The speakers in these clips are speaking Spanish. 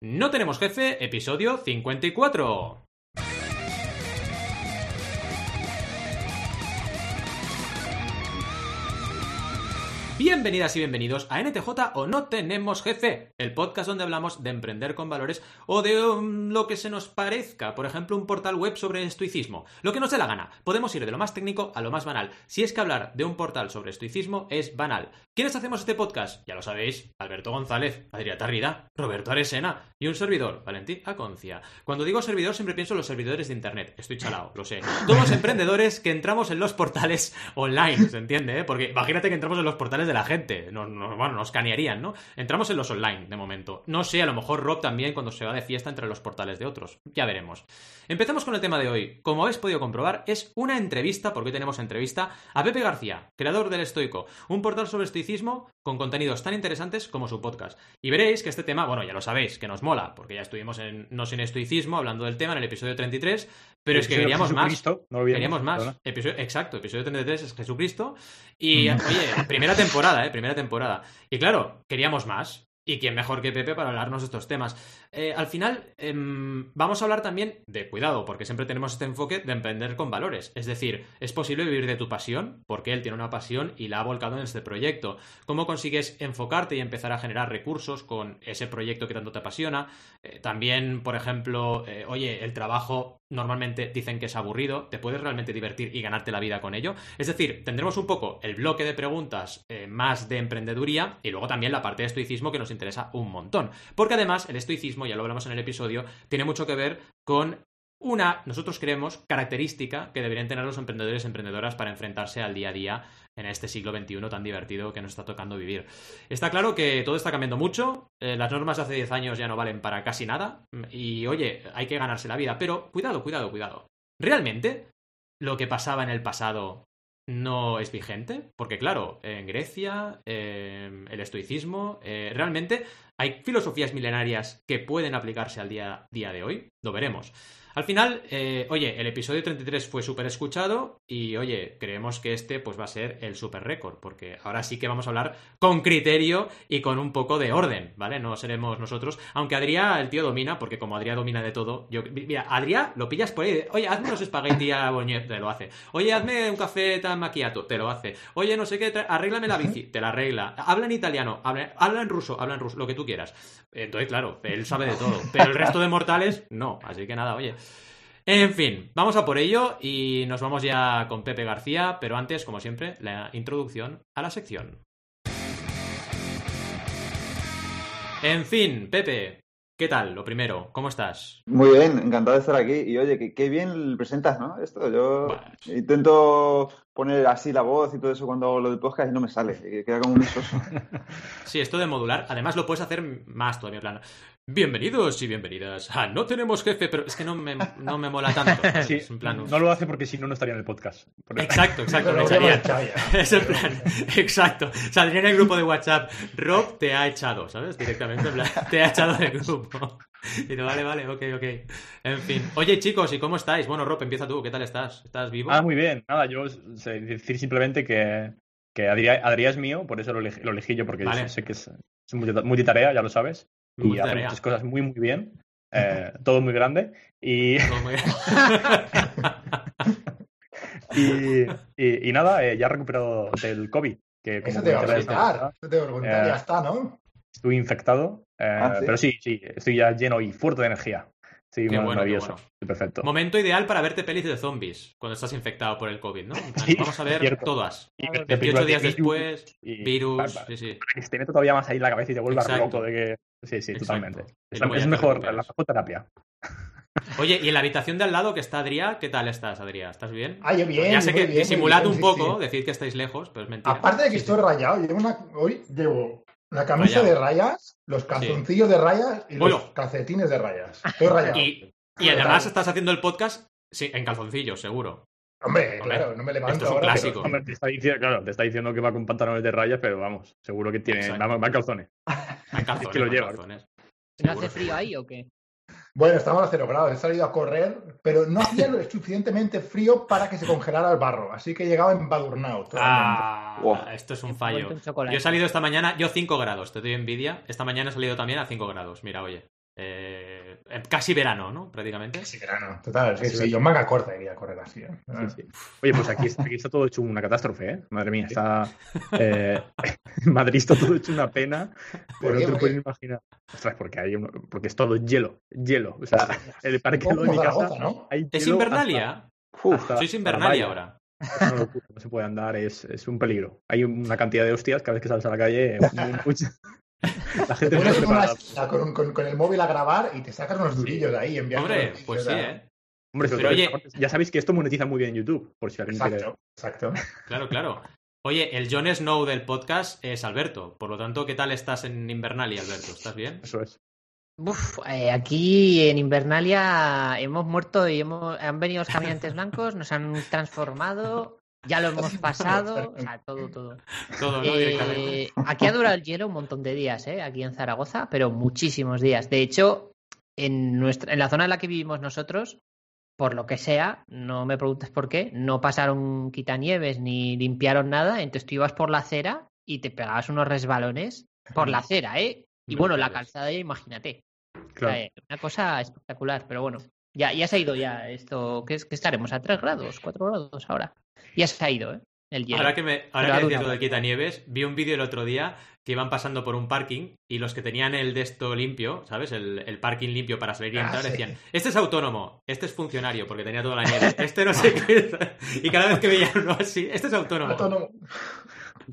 No tenemos jefe, episodio 54. Bienvenidas y bienvenidos a NTJ o No Tenemos Jefe, el podcast donde hablamos de emprender con valores o de um, lo que se nos parezca, por ejemplo, un portal web sobre estoicismo. Lo que nos dé la gana. Podemos ir de lo más técnico a lo más banal. Si es que hablar de un portal sobre estoicismo es banal. ¿Quiénes hacemos este podcast? Ya lo sabéis, Alberto González, Adrià Tarrida, Roberto Aresena y un servidor, Valentín Aconcia. Cuando digo servidor siempre pienso en los servidores de internet. Estoy chalado, lo sé. Todos emprendedores que entramos en los portales online, ¿se entiende? eh? Porque imagínate que entramos en los portales de la gente. Nos, nos- bueno, nos canearían, ¿no? Entramos en los online, de momento. No sé, a lo mejor Rob también cuando se va de fiesta entre los portales de otros. Ya veremos. Empezamos con el tema de hoy. Como habéis podido comprobar, es una entrevista, porque hoy tenemos entrevista, a Pepe García, creador del Estoico, un portal sobre estoicismo con contenidos tan interesantes como su podcast. Y veréis que este tema, bueno, ya lo sabéis, que nos mola, porque ya estuvimos en No sin estoicismo hablando del tema en el episodio 33, pero es que queríamos más. No Queríamos más. Episodio, exacto, episodio 33 es Jesucristo. Y, Mm. oye, primera temporada, ¿eh? Primera temporada. Y claro, queríamos más. Y quién mejor que Pepe para hablarnos de estos temas. Eh, al final, em, vamos a hablar también de cuidado, porque siempre tenemos este enfoque de emprender con valores. Es decir, es posible vivir de tu pasión, porque él tiene una pasión y la ha volcado en este proyecto. ¿Cómo consigues enfocarte y empezar a generar recursos con ese proyecto que tanto te apasiona? Eh, también, por ejemplo, eh, oye, el trabajo normalmente dicen que es aburrido, ¿te puedes realmente divertir y ganarte la vida con ello? Es decir, tendremos un poco el bloque de preguntas más de emprendeduría y luego también la parte de estoicismo que nos interesa un montón. Porque además el estoicismo, ya lo hablamos en el episodio, tiene mucho que ver con una, nosotros creemos, característica que deberían tener los emprendedores y emprendedoras para enfrentarse al día a día en este siglo XXI tan divertido que nos está tocando vivir. Está claro que todo está cambiando mucho, eh, las normas de hace 10 años ya no valen para casi nada, y oye, hay que ganarse la vida, pero cuidado, cuidado, cuidado. ¿Realmente lo que pasaba en el pasado no es vigente? Porque claro, en Grecia, eh, el estoicismo, eh, realmente hay filosofías milenarias que pueden aplicarse al día, día de hoy, lo veremos. Al final, eh, oye, el episodio 33 fue súper escuchado y, oye, creemos que este pues va a ser el super récord, porque ahora sí que vamos a hablar con criterio y con un poco de orden, ¿vale? No seremos nosotros, aunque Adrià, el tío domina, porque como Adrià domina de todo, yo, mira, Adrià lo pillas por ahí, oye, hazme unos espagueti a boñet, te lo hace. Oye, hazme un café tan maquiato, te lo hace. Oye, no sé qué, arréglame la bici, te la arregla. Habla en italiano, habla, habla en ruso, habla en ruso, lo que tú quieras. Entonces, claro, él sabe de todo, pero el resto de mortales, no. Así que nada, oye. En fin, vamos a por ello y nos vamos ya con Pepe García, pero antes, como siempre, la introducción a la sección. En fin, Pepe, ¿qué tal? Lo primero, ¿cómo estás? Muy bien, encantado de estar aquí. Y oye, qué, bien presentas, ¿no? Esto, yo Bueno. intento poner así la voz y todo eso cuando hago lo del podcast y no me sale, que queda como un soso. Sí, esto de modular, además lo puedes hacer más todavía, en plan. Bienvenidos y bienvenidas a No Tenemos Jefe, pero es que no me, no me mola tanto. ¿sabes? Sí, En plan, no lo hace porque si no, no estaría en el podcast. Exacto, exacto, me echaría. Es el plan, exacto. Saldría en el grupo de WhatsApp, Rob te ha echado, ¿sabes? Directamente, en plan, te ha echado del grupo. Y tú, vale, vale, ok, ok. En fin. Oye, chicos, ¿y cómo estáis? Bueno, Rob, empieza tú, ¿qué tal estás? ¿Estás vivo? Ah, muy bien. Nada, yo sé decir simplemente que, que Adrià es mío, por eso lo elegí, lo elegí yo, porque Vale. sé que es, es multita- multitarea, ya lo sabes. Y hace muchas cosas muy, muy bien. eh, todo muy grande. Y, Todo muy y, y- y nada, eh, ya he recuperado del COVID. Que como Eso te va a preguntar. Eso te va a preguntar. Eh, Ya está, ¿no? Estuve infectado. eh, Ah, ¿sí? Pero sí, sí, estoy ya lleno y fuerte de energía. Sí, Qué bueno, qué perfecto. Momento ideal para verte pelis de zombies cuando estás infectado por el COVID, ¿no? Sí, Vamos a ver cierto. todas. Y Claro, de 28 películas de días virus después, y- virus, para- para sí, sí. que se te mete todavía más ahí en la cabeza y te vuelvas Exacto. loco de que. Sí, sí, Exacto. totalmente. Y Es, mejor, la mejor terapia. Oye, y en la habitación de al lado que está Adrià, ¿qué tal estás, Adrià? ¿Estás bien? Ah, yo bien. ya sé que bien, disimulad bien, un poco, sí. decid que estáis lejos, pero es mentira. Aparte de que Sí, estoy sí. rayado, llevo una... hoy llevo la camisa Rayado. de rayas, los calzoncillos de rayas y Bueno. los calcetines de rayas. Estoy rayado. Y, y además estás haciendo el podcast sí, en calzoncillos, seguro. Hombre, Hombre, claro, no me levanto esto es un ahora, clásico. Hombre, te está diciendo, claro, te está diciendo que va con pantalones de rayas, pero vamos, seguro que tiene. Va, va en calzones. En calzones, que lo lleva. ¿No hace frío ahí o qué? Bueno, estamos a cero grados. He salido a correr, pero no hacía lo suficientemente frío para que se congelara el barro. Así que he llegado embadurnado. totalmente. Ah, Wow. esto es un fallo. Yo he salido esta mañana, yo 5 grados, te doy envidia. Esta mañana he salido también a 5 grados. Mira, oye. Eh, eh, casi verano, ¿no? Prácticamente. Sí, verano, total. Sí, Sí. sí, yo manga corta iría a correr así. ¿eh? Sí, sí. Oye, pues aquí, aquí está todo hecho una catástrofe, ¿eh? Madre mía, está. Eh, en Madrid está todo hecho una pena, ¿Por pero no te lo ¿Por puedes imaginar. Ostras, porque, hay uno- porque es todo hielo, hielo. O sea, el parque de mi casa. ¿no? hay ¿Es Invernalia? Uf, hasta- Sois hasta Invernalia ahora. Locura, no se puede andar, es, es un peligro. Hay una cantidad de hostias cada vez que sales a la calle. muy- mucha- La gente pones con, una preparada. esquina con, un- con- con el móvil a grabar y te sacas unos durillos de ahí enviando Hombre, pues sí, ¿eh? Hombre, Pero oye- ya sabéis que esto monetiza muy bien en YouTube, por si alguien quiere. Exacto, exacto. Claro, claro. Oye, el Jon Snow del podcast es Alberto. Por lo tanto, ¿qué tal estás en Invernalia, Alberto? ¿Estás bien? Eso es. Uf, eh, aquí en Invernalia hemos muerto y hemos, han venido los caminantes blancos, nos han transformado, ya lo hemos pasado, o sea, todo, todo. Todo, ¿no? Directamente. Eh, aquí ha durado el hielo un montón de días, ¿eh? aquí en Zaragoza, pero muchísimos días. De hecho, en, nuestra, en la zona en la que vivimos nosotros, por lo que sea, no me preguntes por qué, no pasaron quitanieves ni limpiaron nada, entonces tú ibas por la acera y te pegabas unos resbalones por la acera, ¿eh? Y bueno, la calzada, ya imagínate. O Claro. sea, eh, una cosa espectacular, pero bueno, ya, ya se ha ido ya esto, ¿qué, es, que estaremos? ¿A 3 grados? ¿4 grados ahora? Ya se ha ido, ¿eh? El hielo. Ahora que, me, ahora que decías lo del quitanieves, vi un vídeo el otro día que iban pasando por un parking y los que tenían el de esto limpio, ¿sabes? El, el parking limpio para salir y Ah, entrar sí. decían, este es autónomo, este es funcionario porque tenía toda la nieve, este no sé qué. Y cada vez que veían uno así, este es autónomo. Autónomo.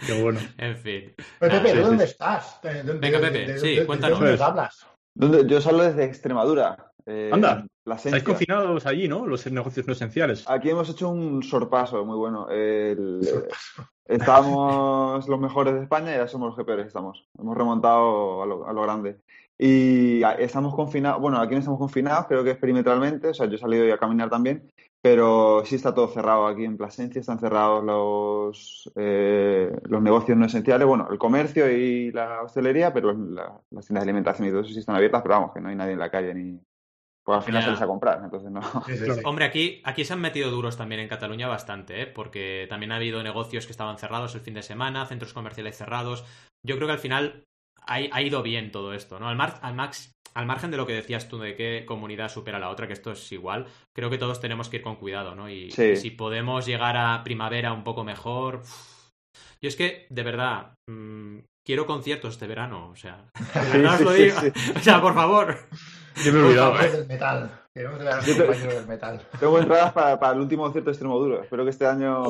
Qué bueno. En fin. Pero, Ah, Pepe, sí, ¿de sí, dónde sí. estás? ¿De- de- Venga, Pepe, de- sí, de- de cuéntanos. dónde hablas? ¿Dónde? Yo salgo desde Extremadura. eh, Anda, Plasencia. Estáis confinados allí, ¿no? Los negocios no esenciales. Aquí hemos hecho un sorpaso muy bueno. El- estábamos los mejores de España y ahora somos los que peores estamos. Hemos remontado a lo, a lo grande. Y estamos confinados, bueno, aquí no estamos confinados, creo que es perimetralmente, o sea, yo he salido a caminar también, pero sí está todo cerrado aquí en Plasencia, están cerrados los, eh, los negocios no esenciales, bueno, el comercio y la hostelería, pero la- las tiendas de alimentación y todo eso sí están abiertas, pero vamos, que no hay nadie en la calle ni... Pues al final Ya. sales a comprar, entonces no. Sí, sí, Claro. sí. Hombre, aquí, aquí se han metido duros también en Cataluña bastante, ¿eh? porque también ha habido negocios que estaban cerrados el fin de semana, centros comerciales cerrados. Yo creo que al final ha, ha ido bien todo esto, ¿no? Al, mar- al, max, al margen de lo que decías tú de qué comunidad supera a la otra, que esto es igual, creo que todos tenemos que ir con cuidado, ¿no? Y, si podemos llegar a primavera un poco mejor... uf. Yo es que, de verdad, mm, quiero conciertos este verano, o sea, de verdad os lo sí, digo. sí. O sea, por favor. Yo me he olvidado. compañeros del metal. Queremos Yo te- compañeros del metal. Tengo entradas para, para el último concierto de Extremoduro. Espero que este año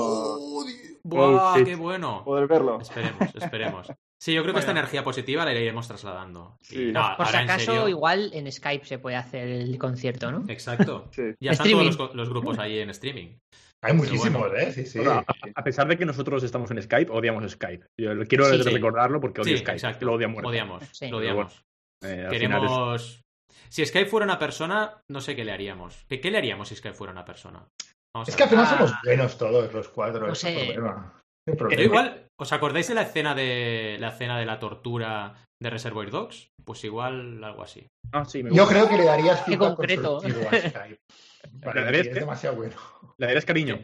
¡Buah, shit. qué bueno! poder verlo. Esperemos, esperemos. Sí, yo creo que esta energía positiva la iremos trasladando. Y Sí. no, Por si acaso, serio- igual en Skype se puede hacer el concierto, ¿no? Exacto. Sí. Ya están Streaming. todos los, grupos ahí en streaming. Hay muchísimos, bueno. ¿eh? Sí, sí. Bueno, a, a pesar de que nosotros estamos en Skype, odiamos Skype. Yo quiero Sí, sí. recordarlo porque odio Sí, Skype. exacto. Lo. Odiamos, Sí. lo odiamos. Eh, Queremos... Si Skype fuera una persona, no sé qué le haríamos. ¿Qué, qué le haríamos si Skype fuera una persona? Vamos Es a que al final somos buenos todos los cuatro. No sé. problema. Problema. igual, ¿os acordáis de la escena de la escena de la tortura de Reservoir Dogs? Pues igual algo así. Ah, sí, me Yo creo que le darías Qué concreto. a Skype. Vale, ¿Le darías es demasiado bueno. Le darías cariño.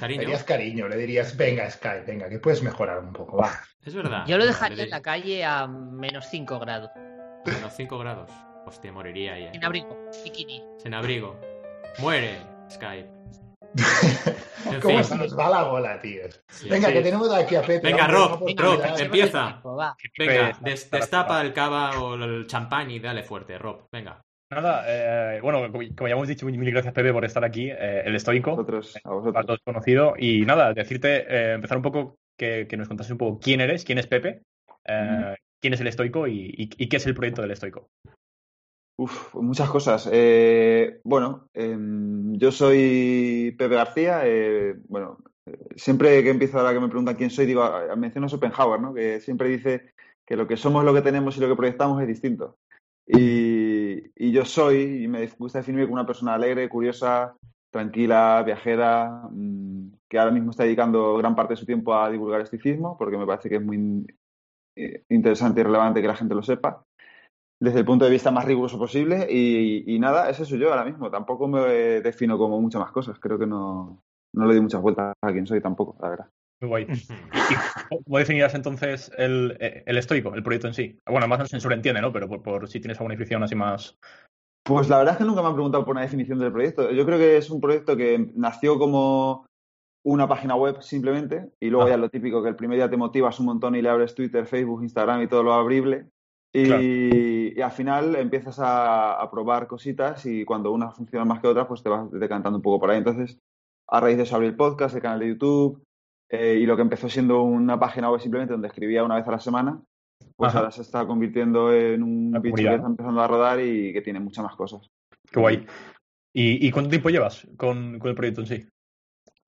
Le darías cariño, le dirías, venga, Skype, venga, que puedes mejorar un poco, va. es verdad. Yo lo dejaría en la calle a menos 5 grados. Menos 5 grados. Hostia, moriría ahí. eh. En abrigo, bikini. Sin abrigo. Muere Skype. En ¿Cómo fin. se nos va la bola, tío? Sí. Venga, sí. que tenemos aquí a Pepe. Venga, Rob, Rob, empieza. Tiempo, va. Venga, des- destapa el cava o el champán y dale fuerte, Rob. Venga. Nada, eh, bueno, como, como ya hemos dicho, mil gracias Pepe por estar aquí, eh, el A estoico, vosotros, a vosotros. todos conocido. Y nada, decirte, eh, empezar un poco, que, que nos contases un poco quién eres, quién es Pepe, eh, quién es el estoico y, y- y qué es el proyecto del estoico. Uf, muchas cosas. Eh, bueno, em, yo soy Pepe García. eh, bueno, eh, siempre que empiezo ahora que me preguntan quién soy, digo, menciono a Schopenhauer, ¿no? Que siempre dice que lo que somos, lo que tenemos y lo que proyectamos es distinto. Y, y yo soy, y me gusta definirme como una persona alegre, curiosa, tranquila, viajera, mm, que ahora mismo está dedicando gran parte de su tiempo a divulgar estoicismo, porque me parece que es muy eh, interesante y relevante que la gente lo sepa desde el punto de vista más riguroso posible y, y nada, ese soy yo ahora mismo. Tampoco me defino como muchas más cosas. Creo que no, no le doy muchas vueltas a quién soy tampoco, la verdad. Muy guay. ¿Y, cómo definirás entonces el, el estoico, el proyecto en sí? Bueno, más o menos se sobreentiende, ¿no? Pero por, por si tienes alguna definición así más. Pues la verdad es que nunca me han preguntado por una definición del proyecto. Yo creo que es un proyecto que nació como una página web simplemente y luego Ah. ya lo típico que el primer día te motivas un montón y le abres Twitter, Facebook, Instagram y todo lo abrible y, Claro. y al final empiezas a, a probar cositas y cuando una funciona más que otras pues te vas decantando un poco por ahí. Entonces a raíz de eso abrí el podcast, el canal de YouTube eh, y lo que empezó siendo una página web simplemente donde escribía una vez a la semana pues Ajá. ahora se está convirtiendo en un bicho que está empezando a rodar y que tiene muchas más cosas. Qué guay. ¿Y, y cuánto tiempo llevas con, con el proyecto en sí?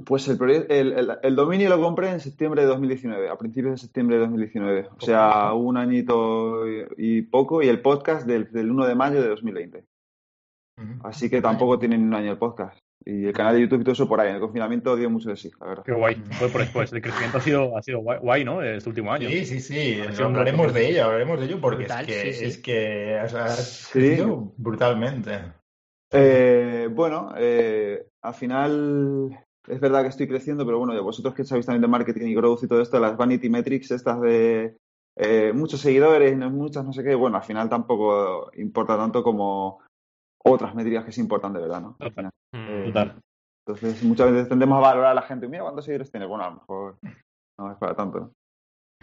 Pues el, el, el- el dominio lo compré en septiembre de 2019, a principios de septiembre de 2019. O sea, un añito y, y poco, y el podcast del, del 1 de mayo de 2020. Ujú. Así que tampoco tiene ni un año el podcast. Y el canal de YouTube y todo eso por ahí. En el confinamiento dio mucho de sí, la verdad. Qué guay. Pues, pues, pues el crecimiento ha sido, ha sido guay, guay, ¿no? Este último año. Sí, sí, sí. Hablaremos de ello, hablaremos de ello porque Brutal, es que, sí, sí. es que o sea, has Sí. crecido brutalmente. Eh, bueno, eh, al final es verdad que estoy creciendo, pero bueno, vosotros que sabéis también de marketing y growth y todo esto, las vanity metrics estas de eh, muchos seguidores, no- muchas no sé qué, bueno, al final tampoco importa tanto como otras métricas que se importan de verdad, ¿no? Al final. Hmm. Total. Entonces, muchas veces tendemos a valorar a la gente, mira cuántos seguidores tiene, bueno, a lo mejor no es para tanto. ¿no?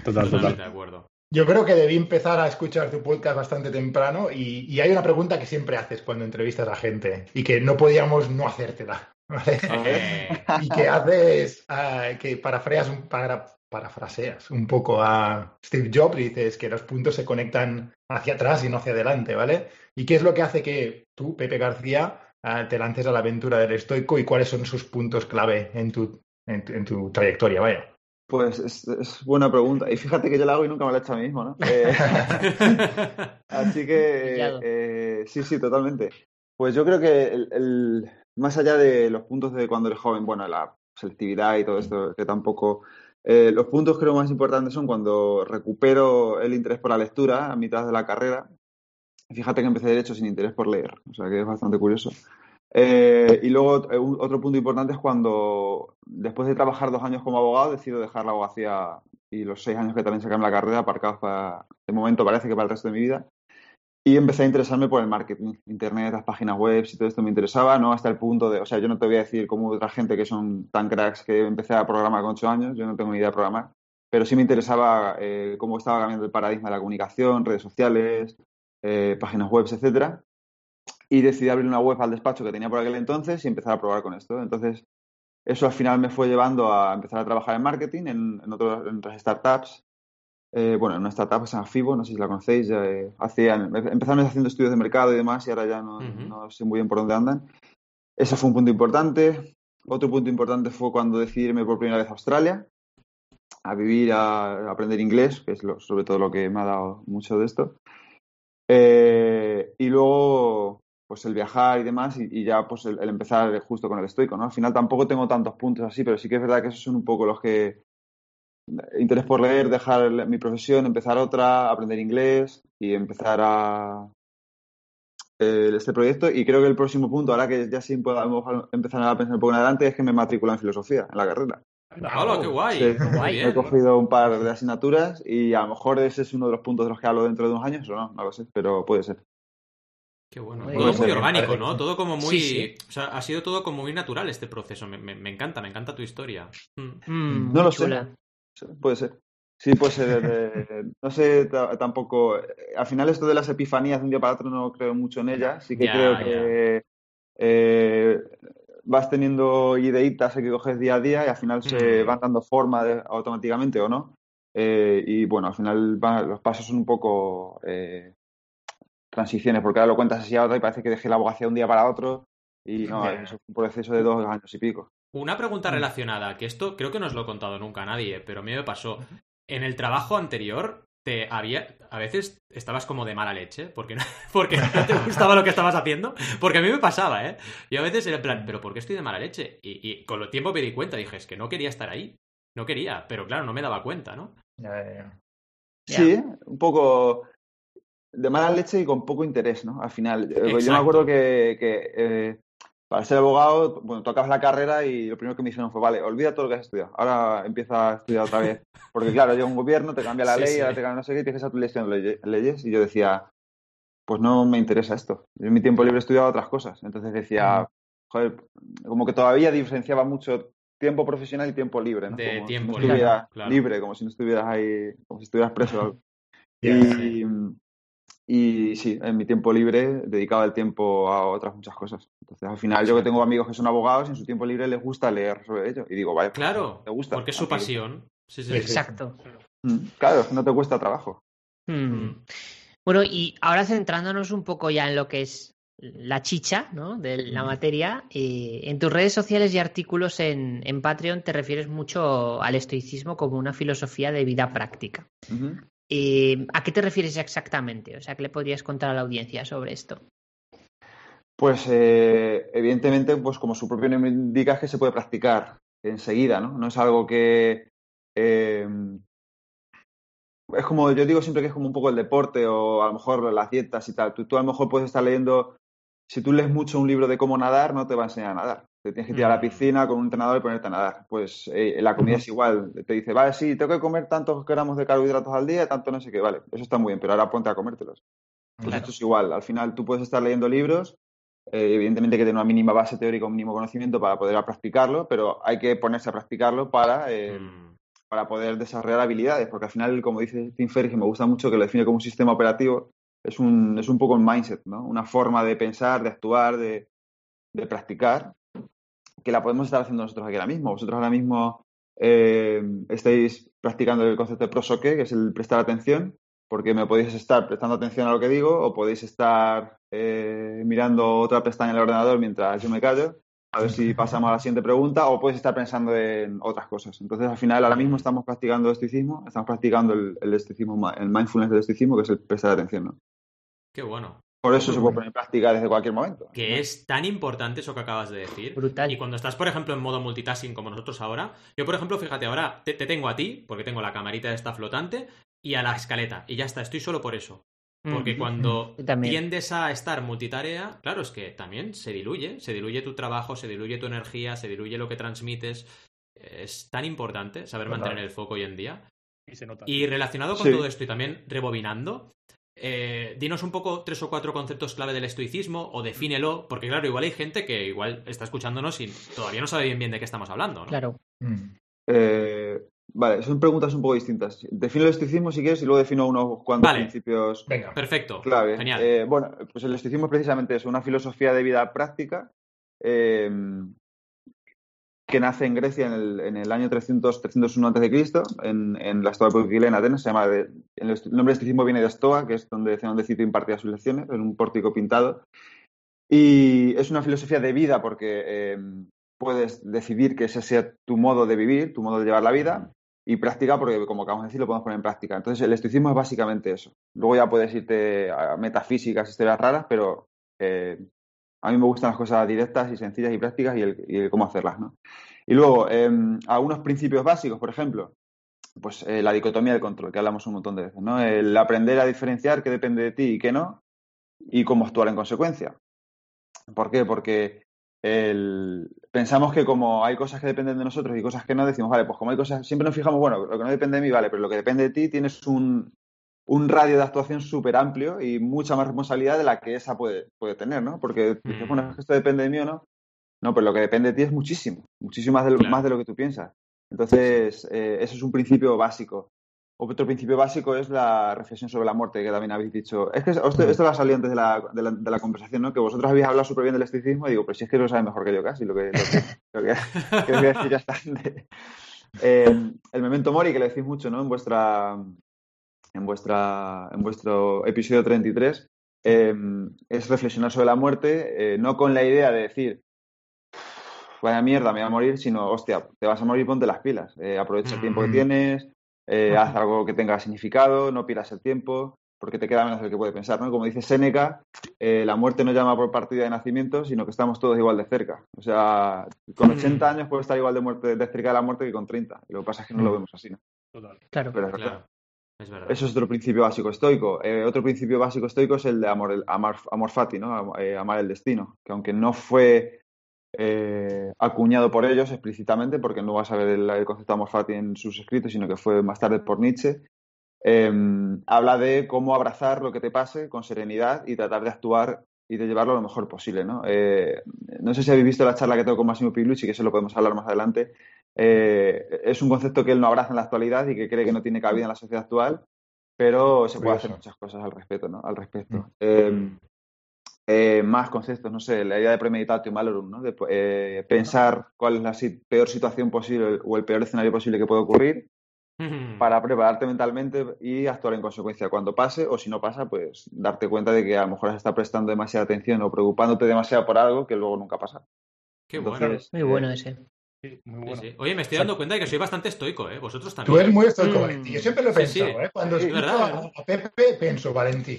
Total, Totalmente total. de acuerdo. Yo creo que debí empezar a escuchar tu podcast bastante temprano y, y hay una pregunta que siempre haces cuando entrevistas a gente y que no podíamos no hacértela. ¿Vale? Eh, y que haces, ah, que parafraseas un, para, parafraseas un poco a Steve Jobs y dices que los puntos se conectan hacia atrás y no hacia adelante, ¿vale? ¿Y qué es lo que hace que tú, Pepe García, ah, te lances a la aventura del estoico y cuáles son sus puntos clave en tu, en tu, en tu trayectoria, vaya? Pues es, es buena pregunta. Y fíjate que yo la hago y nunca me la he hecho a mí mismo, ¿no? Eh, Así que, eh, sí, sí, totalmente. Pues yo creo que el, el- más allá de los puntos de cuando eres joven, bueno, la selectividad y todo esto, que tampoco... eh, los puntos creo más importantes son cuando recupero el interés por la lectura a mitad de la carrera. Fíjate que empecé Derecho sin interés por leer, o sea que es bastante curioso. Eh, y luego eh, otro punto importante es cuando, después de trabajar dos años como abogado, decido dejar la abogacía y los seis años que también en la carrera aparcados para, de momento parece que para el resto de mi vida. Y empecé a interesarme por el marketing, internet, las páginas web y todo esto me interesaba, ¿no? Hasta el punto de, o sea, yo no te voy a decir como otra gente que son tan cracks que empecé a programar con ocho años, yo no tengo ni idea de programar, pero sí me interesaba eh, cómo estaba cambiando el paradigma de la comunicación, redes sociales, eh, páginas web, etcétera. Y decidí abrir una web al despacho que tenía por aquel entonces y empezar a probar con esto. Entonces, eso al final me fue llevando a empezar a trabajar en marketing en, en, en otras startups. Eh, bueno, en una startup que se llama Fibo, no sé si la conocéis. ya, eh, hacían, empezaron haciendo estudios de mercado y demás y ahora ya no, Ujú. no sé muy bien por dónde andan. Ese fue un punto importante. Otro punto importante fue cuando decidí irme por primera vez a Australia a vivir, a, a aprender inglés, que es lo- sobre todo lo que me ha dado mucho de esto. Eh, y luego, pues el viajar y demás, y, y ya pues el, el empezar justo con el estoico, ¿no? Al final tampoco tengo tantos puntos así, pero sí que es verdad que esos son un poco los que interés por leer, dejar mi profesión, empezar otra, aprender inglés y empezar a eh, este proyecto. Y creo que el próximo punto, ahora que ya sí podemos empezar a pensar un poco en adelante, es que me matriculo en filosofía, en la carrera. ¡Hola, qué guay! Sí. Muy Guay. He bien. cogido un par de asignaturas y a lo mejor ese es uno de los puntos de los que hablo dentro de unos años o no, no lo sé, pero puede ser. Qué bueno. Muy todo bien. muy orgánico, ¿no? Todo como muy. Sí, sí. O sea, ha sido todo como muy natural este proceso. Me, me- me encanta, me encanta tu historia. Mm. Mm, No lo sé. chula. Puede ser. Sí, puede ser. eh, no sé ta- tampoco. eh, Al final, esto de las epifanías de un día para otro no creo mucho en ellas. Sí que creo que eh, vas teniendo ideitas que coges día a día y al final se Mm. van dando forma de- automáticamente o no. Eh, y bueno, al final va- los pasos son un poco eh, transiciones, porque ahora lo cuentas así ahora y parece que dejé la abogacía de un día para otro. Y no, Ya. es un proceso de dos años y pico. Una Mm. pregunta relacionada, que esto creo que no os lo he contado nunca a nadie, pero a mí me pasó. En el trabajo anterior, te había, a veces estabas como de mala leche, porque no, porque no te gustaba lo que estabas haciendo, porque a mí me pasaba, ¿eh? Y a veces era en plan, ¿pero por qué estoy de mala leche? Y, y con el tiempo me di cuenta, dije, es que no quería estar ahí, no quería, pero claro, no me daba cuenta, ¿no? Ya, ya, ya. Ya. Sí, un poco de mala leche y con poco interés, ¿no? Al final. Eh, Yo me acuerdo que, que, eh, para ser abogado, bueno, tú acabas la carrera y lo primero que me dijeron fue, vale, olvida todo lo que has estudiado, ahora empieza a estudiar otra vez. Porque claro, llega un gobierno, te cambia la Sí, ley, sí. ahora te cambia no sé qué, y tienes a tu leye- leyes. Y yo decía, pues no me interesa esto. Yo en mi tiempo libre he estudiado otras cosas. Entonces decía, joder, como que todavía diferenciaba mucho tiempo profesional y tiempo libre, ¿no? De Como tiempo si no libre, claro. libre, como si no estuvieras ahí, como si estuvieras preso algo. Ya, Y, sí, en mi tiempo libre dedicaba el tiempo a otras muchas cosas. Entonces, al final, yo que tengo amigos que son abogados y en su tiempo libre les gusta leer sobre ello. Y digo, vaya, Claro, te gusta. porque es su pasión. Sí, sí, Sí, sí. sí. Exacto. Mm, Claro, no te cuesta trabajo. Hmm. Mm. Bueno, y ahora centrándonos un poco ya en lo que es la chicha ¿no? de la materia, eh, en tus redes sociales y artículos en, en Patreon te refieres mucho al estoicismo como una filosofía de vida práctica. Eh, ¿A qué te refieres exactamente? O sea, ¿qué le podrías contar a la audiencia sobre esto? Pues eh, evidentemente, pues como su propio nombre indica, es que se puede practicar enseguida, ¿no? No es algo que eh, es como, yo digo siempre que es como un poco el deporte o a lo mejor las dietas y tal. Tú, tú a lo mejor puedes estar leyendo, si tú lees mucho un libro de cómo nadar, no te va a enseñar a nadar. Te tienes que tirar a la piscina con un entrenador y ponerte a nadar. Pues eh, la comida es igual. Te dice, vale, sí, tengo que comer tantos gramos de carbohidratos al día, tanto no sé qué, vale, eso está muy bien, pero ahora ponte a comértelos. Pues Claro. esto es igual. Al final tú puedes estar leyendo libros, eh, evidentemente hay que tener una mínima base teórica, un mínimo conocimiento para poder practicarlo, pero hay que ponerse a practicarlo para, eh, Mm. para poder desarrollar habilidades, porque al final, como dice Tim Ferriss, que me gusta mucho que lo define como un sistema operativo, es un, es un poco un mindset, ¿no? Una forma de pensar, de actuar, de, de practicar, que la podemos estar haciendo nosotros aquí ahora mismo. Vosotros ahora mismo eh, estáis practicando el concepto de prosoque, que es el prestar atención, porque me podéis estar prestando atención a lo que digo o podéis estar eh, mirando otra pestaña en el ordenador mientras yo me callo, a ver si pasamos a la siguiente pregunta, o podéis estar pensando en otras cosas. Entonces, al final, ahora mismo estamos practicando estoicismo, estamos practicando el, el estoicismo, el mindfulness del estoicismo, que es el prestar atención. ¿no? Qué bueno. Por eso se puede poner en práctica desde cualquier momento. Que es tan importante eso que acabas de decir. Brutal. Y cuando estás, por ejemplo, en modo multitasking como nosotros ahora, yo, por ejemplo, fíjate, ahora te, te tengo a ti, porque tengo la camarita esta flotante, y a la escaleta, y ya está, estoy solo por eso. Porque cuando tiendes a estar multitarea, claro, es que también se diluye, se diluye tu trabajo, se diluye tu energía, se diluye lo que transmites. Es tan importante saber Total. mantener el foco hoy en día. Y se nota. Y relacionado con Sí. todo esto y también rebobinando, eh, dinos un poco tres o cuatro conceptos clave del estoicismo o defínelo, porque claro, igual hay gente que igual está escuchándonos y todavía no sabe bien bien de qué estamos hablando, ¿no? Claro. Mm. Eh, vale, son preguntas un poco distintas. Defino el estoicismo si quieres y luego defino unos cuantos Vale. principios Venga. Perfecto. clave. Genial. Eh, bueno, pues el estoicismo es precisamente eso, una filosofía de vida práctica eh, que nace en Grecia en el, en el año 300, 301 a.C., en, en la Stoa Epiquilea en Atenas. Se llama de- el, nombre del estoicismo viene de Stoa, que es donde Zenón de Cito impartía sus lecciones, en un pórtico pintado. Y es una filosofía de vida porque eh, puedes decidir que ese sea tu modo de vivir, tu modo de llevar la vida, y práctica porque, como acabamos de decir, lo podemos poner en práctica. Entonces, el estoicismo es básicamente eso. Luego ya puedes irte a metafísicas, historias raras, pero eh, a mí me gustan las cosas directas y sencillas y prácticas y el, cómo hacerlas, ¿no? Y luego, eh, algunos principios básicos, por ejemplo, pues eh, la dicotomía del control, que hablamos un montón de veces, ¿no? El aprender a diferenciar qué depende de ti y qué no, y cómo actuar en consecuencia. ¿Por qué? Porque pensamos que como hay cosas que dependen de nosotros y cosas que no, decimos, vale, pues como hay cosas, siempre nos fijamos, bueno, lo que no depende de mí, vale, pero lo que depende de ti tienes un, un radio de actuación súper amplio y mucha más responsabilidad de la que esa puede, puede tener, ¿no? Porque dices, Mm. bueno, es que esto depende de mí o no. No, pero lo que depende de ti es muchísimo, muchísimo más de lo, Claro. más de lo que tú piensas. Entonces, eh, eso es un principio básico. Otro principio básico es la reflexión sobre la muerte, que también habéis dicho. Es que esto, esto lo ha salido antes de la, de la, de la conversación, ¿no? Que vosotros habéis hablado súper bien del estoicismo y digo, pero si es que lo sabes mejor que yo casi, lo que, lo que, lo que, voy a decir ya está. Eh, el memento mori, que le decís mucho, ¿no? En vuestra, en vuestra, en vuestro episodio 33, eh, es reflexionar sobre la muerte, eh, no con la idea de decir, vaya mierda, me voy a morir, sino, hostia, te vas a morir, ponte las pilas. Eh, aprovecha el tiempo que tienes, eh, haz algo que tenga significado, no pierdas el tiempo, porque te queda menos del que puede pensar, ¿no? Como dice Séneca, eh, la muerte no llama por partida de nacimiento, sino que estamos todos igual de cerca. O sea, con 80 años puedo estar igual de, muerte, de cerca de la muerte que con 30. Y lo que pasa es que no lo vemos así, ¿no? Total. Claro. Pero. Claro. Es verdad. Eso es otro principio básico estoico. Eh, otro principio básico estoico es el de amor, amar, amor fati, ¿no? Eh, amar el destino. Que aunque no fue eh, acuñado por ellos explícitamente, porque no vas a ver el, el concepto amor fati en sus escritos, sino que fue más tarde por Nietzsche. Eh, habla de cómo abrazar lo que te pase con serenidad y tratar de actuar y de llevarlo lo mejor posible. ¿no? Eh, no sé si habéis visto la charla que tengo con Massimo Pilucci, que eso lo podemos hablar más adelante. Eh, es un concepto que él no abraza en la actualidad y que cree que no tiene cabida en la sociedad actual, pero se puede hacer muchas cosas al respecto. ¿no? Al respecto. Mm. Eh, eh, más conceptos, no sé, la idea de premeditatio malorum, ¿no? De eh, pensar cuál es la si- peor situación posible o el peor escenario posible que puede ocurrir para prepararte mentalmente y actuar en consecuencia cuando pase o si no pasa, pues darte cuenta de que a lo mejor has estado prestando demasiada atención o preocupándote demasiado por algo que luego nunca pasa. Qué bueno. Muy bueno ese. Sí, muy Sí, bueno. sí. Oye, me estoy dando cuenta de que soy bastante estoico, ¿eh? Vosotros Tú también. eres muy estoico, Mm. Valentí. Yo siempre lo he Sí, pensado, sí. ¿eh? Cuando Sí, escucho verdad, a, Pepe, pienso, Valentí.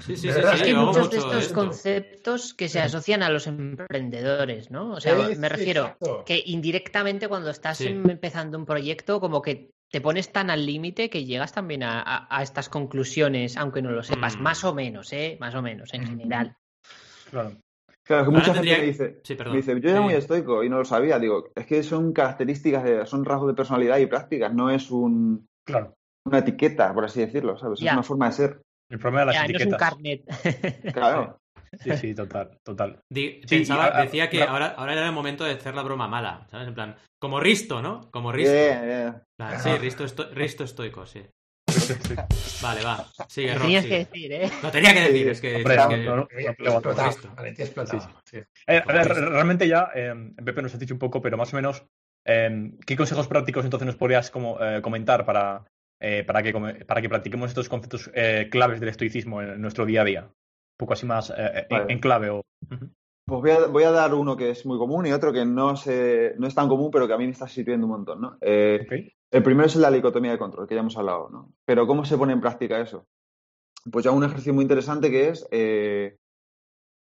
Sí, sí, sí, Es que muchos de estos esto. conceptos que se asocian a los emprendedores, ¿no? O sea, Sí, me sí, refiero exacto. que indirectamente cuando estás Sí. em- empezando un proyecto, como que te pones tan al límite que llegas también a, a- a estas conclusiones, aunque no lo sepas, Mm. más o menos, ¿eh? Más o menos, en Mm. general. Claro. Claro, que Ahora mucha gente tendría- me dice, Sí, perdón. me dice, yo era muy estoico y no lo sabía. Digo, es que son características, de- son rasgos de personalidad y prácticas, no es un, Claro. una etiqueta, por así decirlo, ¿sabes? Ya. Es una forma de ser. El problema de las Ya, no es un etiquetas. carnet. Claro. Sí, sí, total, total. Di- Sí, pensaba, y a- a- decía que a- ahora, ahora era el momento de hacer la broma mala, ¿sabes? En plan, como Risto, ¿no? Como Risto. Plan, sí, Risto, esto- Risto estoico, sí. Vale, va. Sigue, Lo Rob, tenías sigue. que decir, ¿eh? Lo tenía que decir, es que... Hombre, es que- no, no, Oye, no pego a explotado. explotado. Sí. Eh, ver, re- realmente ya, eh, Pepe nos has dicho un poco, pero más o menos, eh, ¿qué consejos prácticos entonces nos podrías como, eh, comentar para, eh, para, que, para que practiquemos estos conceptos eh, claves del estoicismo en, nuestro día a día? Un poco así más eh, en- Vale. en, clave. O... Pues voy a, voy a dar uno que es muy común y otro que no, se, no es tan común, pero que a mí me está sirviendo un montón, ¿no? Eh, Ok. El primero es la dicotomía de control, que ya hemos hablado, ¿no? Pero ¿cómo se pone en práctica eso? Pues yo hago un ejercicio muy interesante que es, eh,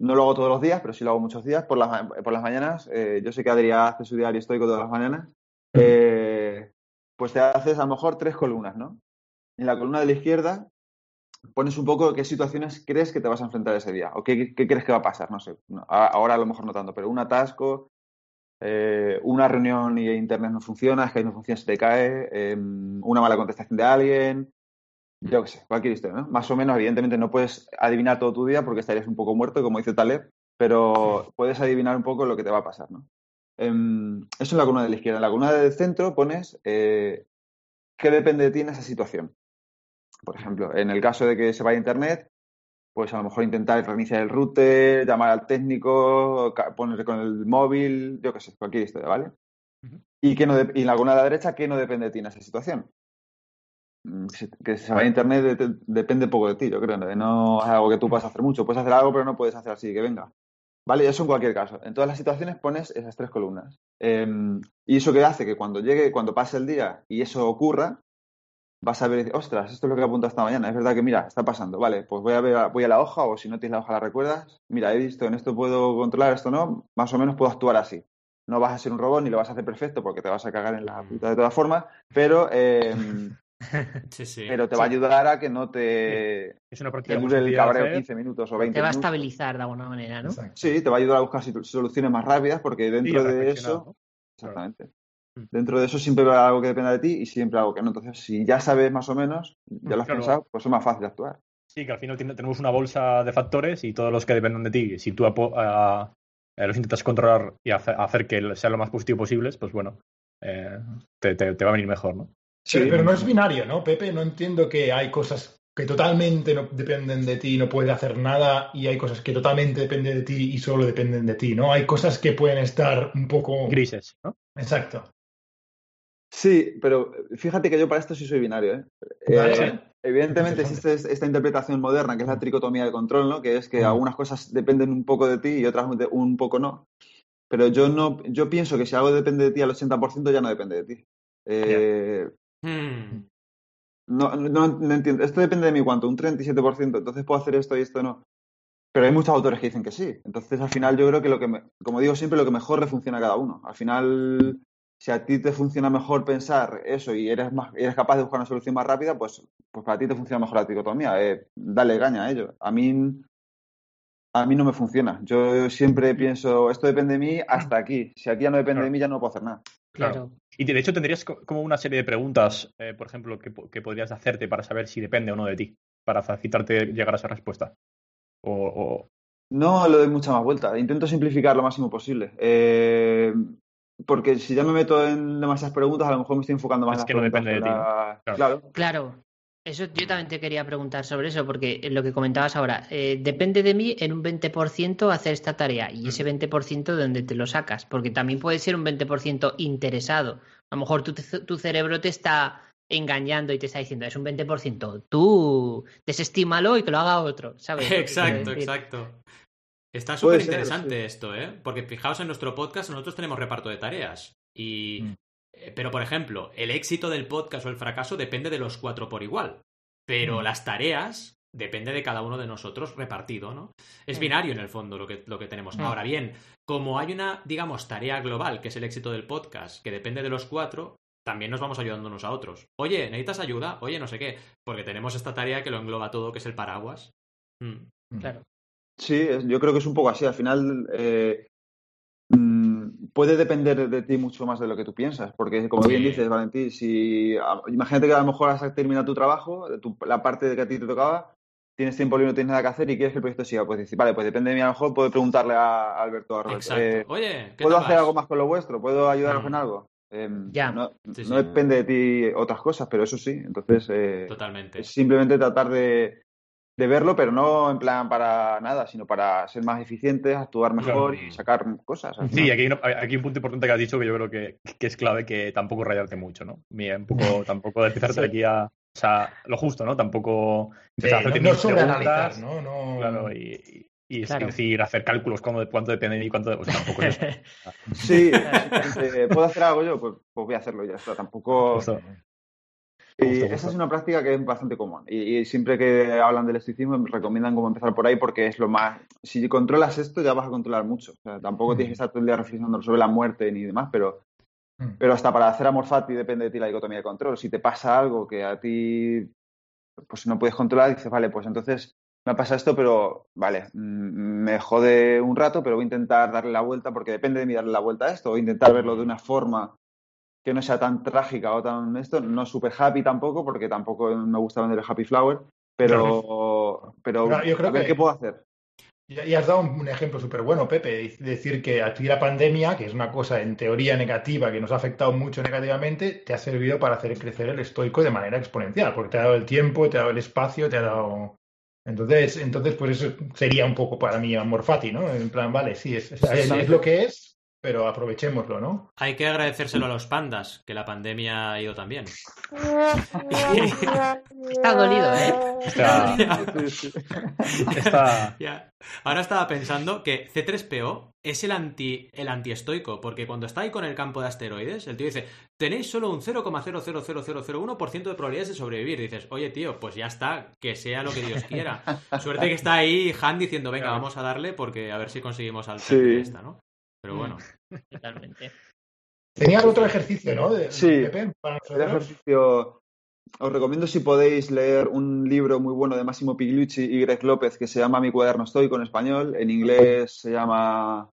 no lo hago todos los días, pero sí lo hago muchos días, por las, por las mañanas, eh, yo sé que Adrián hace su diario estoico todas las mañanas, eh, pues te haces a lo mejor tres columnas, ¿no? En la columna de la izquierda pones un poco qué situaciones crees que te vas a enfrentar ese día, o qué, qué crees que va a pasar, no sé, ahora a lo mejor no tanto, pero un atasco, eh, una reunión y internet no funciona, Skype no funciona, se te cae, eh, una mala contestación de alguien, yo qué sé, cualquier historia, ¿no? Más o menos, evidentemente no puedes adivinar todo tu día porque estarías un poco muerto, como dice Taleb, pero puedes adivinar un poco lo que te va a pasar, ¿no? Em, eso en la columna de la izquierda. En la columna del centro pones eh, qué depende de ti en esa situación. Por ejemplo, en el caso de que se vaya a internet, pues a lo mejor intentar reiniciar el router, llamar al técnico, ca- poner con el móvil, yo qué sé, cualquier historia, ¿vale? Y, que no de- y en la columna de la derecha, ¿qué no depende de ti en esa situación? Mm, Que se vaya a internet de- de- depende poco de ti, yo creo. ¿no? No es algo que tú puedas hacer mucho. Puedes hacer algo, pero no puedes hacer así, que venga. Vale, y eso en cualquier caso. En todas las situaciones pones esas tres columnas. Em, y eso que hace que cuando llegue, cuando pase el día y eso ocurra, vas a ver y decir, ostras, esto es lo que he apuntado esta mañana. Es verdad que, mira, está pasando. Vale, pues voy a ver, voy a la hoja o si no tienes la hoja la recuerdas. Mira, he visto, en esto puedo controlar, esto no. Más o menos puedo actuar así. No vas a ser un robot ni lo vas a hacer perfecto porque te vas a cagar en la puta de todas formas, pero, em, Sí, sí. pero te va a ayudar a que no te, Es una te dure el cabreo hacer. 15 minutos o 20 Te va a estabilizar de alguna manera, ¿no? Exacto. Sí, te va a ayudar a buscar soluciones más rápidas porque dentro de eso, ¿no? exactamente, Mm. Dentro de eso siempre va algo que dependa de ti y siempre algo que no. Entonces, si ya sabes más o menos, ya lo has Claro. pensado, pues es más fácil actuar. Sí, que al final tenemos una bolsa de factores y todos los que dependen de ti, si tú apo- a- eh, los intentas controlar y hace- hacer que sean lo más positivo posibles, pues bueno, eh, te, te- te va a venir mejor, ¿no? Pero, Sí. pero no es binario, ¿no, Pepe? No entiendo que hay cosas que totalmente no dependen de ti y no puedes hacer nada y hay cosas que totalmente dependen de ti y solo dependen de ti, ¿no? Hay cosas que pueden estar un poco... Grises, ¿no? Exacto. Sí, pero fíjate que yo para esto sí soy binario. ¿eh? Vale, Eh. Evidentemente existe esta interpretación moderna que es la tricotomía de control, ¿no? Que es que algunas cosas dependen un poco de ti y otras un poco no. Pero yo no, yo pienso que si algo depende de ti al 80% ya no depende de ti. Eh, Hmm. no, no, no entiendo. Esto depende de mí cuánto, un 37%, entonces puedo hacer esto y esto no. Pero hay muchos autores que dicen que sí. Entonces, al final, yo creo que lo que, me- como digo siempre, lo que mejor le funciona a cada uno. Al final, si a ti te funciona mejor pensar eso y eres más, eres capaz de buscar una solución más rápida, pues, pues para ti te funciona mejor la tricotomía. Eh, dale caña a ello. A mí, a mí no me funciona. Yo siempre pienso, esto depende de mí hasta aquí. Si aquí ya no depende de mí, ya no puedo hacer nada. Claro. Y de hecho tendrías co- como una serie de preguntas, eh, por ejemplo, que, que podrías hacerte para saber si depende o no de ti, para facilitarte llegar a esa respuesta. O, o- No le doy mucha más vuelta. Intento simplificar lo máximo posible. Eh, porque si ya me meto en demasiadas preguntas, a lo mejor me estoy enfocando más Es en las que no depende de ti, la- Claro. Claro. Claro, eso yo también te quería preguntar sobre eso, porque lo que comentabas ahora, eh, depende de mí en un 20% hacer esta tarea y ese 20% de dónde te lo sacas, porque también puede ser un 20% interesado. A lo mejor tu, tu cerebro te está engañando y te está diciendo, es un 20%, tú desestímalo y que lo haga otro, ¿sabes? Exacto, exacto. Está súper interesante sí. esto, ¿eh? Porque fijaos en nuestro podcast, nosotros tenemos reparto de tareas. Y. Mm. eh, Pero, por ejemplo, el éxito del podcast o el fracaso depende de los cuatro por igual. Pero Mm. las tareas depende de cada uno de nosotros repartido, ¿no? Es Mm. binario en el fondo lo que, lo que tenemos. Mm. Ahora bien, como hay una, digamos, tarea global, que es el éxito del podcast, que depende de los cuatro, también nos vamos ayudando unos a otros. Oye, ¿necesitas ayuda? Oye, no sé qué. Porque tenemos esta tarea que lo engloba todo, que es el paraguas. Mm. Claro. Sí, es- yo creo que es un poco así. Al final eh, mm, puede depender de ti mucho más de lo que tú piensas. Porque, como bien dices, Valentín, si a- imagínate que a lo mejor has terminado tu trabajo, tu- la parte de que a ti te tocaba, tienes tiempo libre, no tienes nada que hacer y quieres que el proyecto siga. Pues dices, vale, pues depende de mí. A lo mejor puedo preguntarle a Alberto, a Roberto, Exacto. eh, Oye, ¿qué ¿puedo hacer vas? algo más con lo vuestro? ¿Puedo ayudaros Mm. en algo? Em, Ya. No, Sí, no sí. depende de ti otras cosas, pero eso sí. Entonces, eh, Totalmente. es simplemente tratar de, de verlo, pero no en plan para nada, sino para ser más eficientes, actuar mejor Claro. y sacar cosas. Sí, aquí aquí hay un punto importante que has dicho que yo creo que, que es clave, que tampoco rayarte mucho, ¿no? Mira, un poco, tampoco de empezarte Sí. aquí a... O sea, lo justo, ¿no? Tampoco Sí, empezar a no, no sobreanalizar, ¿no? no Claro, y, y- y es Claro. decir, hacer cálculos como de cuánto depende de mí, cuánto... O sea, tampoco es eso. Sí, ¿puedo hacer algo yo? Pues, pues voy a hacerlo y ya está. Tampoco. Y esa es una práctica que es bastante común. Y, y siempre que hablan del estoicismo me recomiendan como empezar por ahí porque es lo más... Si controlas esto ya vas a controlar mucho. O sea, tampoco Mm. tienes que estar todo el día reflexionando sobre la muerte ni demás, pero, Mm. pero hasta para hacer amor fati depende de ti la dicotomía de control. Si te pasa algo que a ti pues no puedes controlar, dices, vale, pues entonces me pasa esto, pero vale, mm, me jode un rato, pero voy a intentar darle la vuelta porque depende de mí darle la vuelta a esto, o intentar verlo de una forma que no sea tan trágica o tan esto, no super happy tampoco, porque tampoco me gusta vender el happy flower, pero, pero No, yo creo a ver que- qué puedo hacer. Y has dado un ejemplo súper bueno, Pepe, decir que a ti la pandemia, que es una cosa en teoría negativa que nos ha afectado mucho negativamente, te ha servido para hacer crecer el estoico de manera exponencial, porque te ha dado el tiempo, te ha dado el espacio, te ha dado... Entonces, entonces pues eso sería un poco para mí amor fati, ¿no? En plan, vale, sí, es, es- es- es lo que es, pero aprovechémoslo, ¿no? Hay que agradecérselo a los pandas, que la pandemia ha ido también. Está dolido, ¿eh? Está, está- Ya. Ahora estaba pensando que C3PO es el anti el antiestoico, porque cuando está ahí con el campo de asteroides, el tío dice, tenéis solo un 0,00001% de probabilidades de sobrevivir. dices, oye tío, pues ya está, que sea lo que Dios quiera. Suerte que está ahí Han diciendo, venga, Claro. vamos a darle porque a ver si conseguimos al Sí. esta, ¿no? Pero bueno. Totalmente. Tenías otro ejercicio, ¿no? De- Sí. Pepe, para El nosotros. ejercicio. Os recomiendo si podéis leer un libro muy bueno de Máximo Pigliucci y Greg López que se llama Mi cuaderno estoico en español. En inglés se llama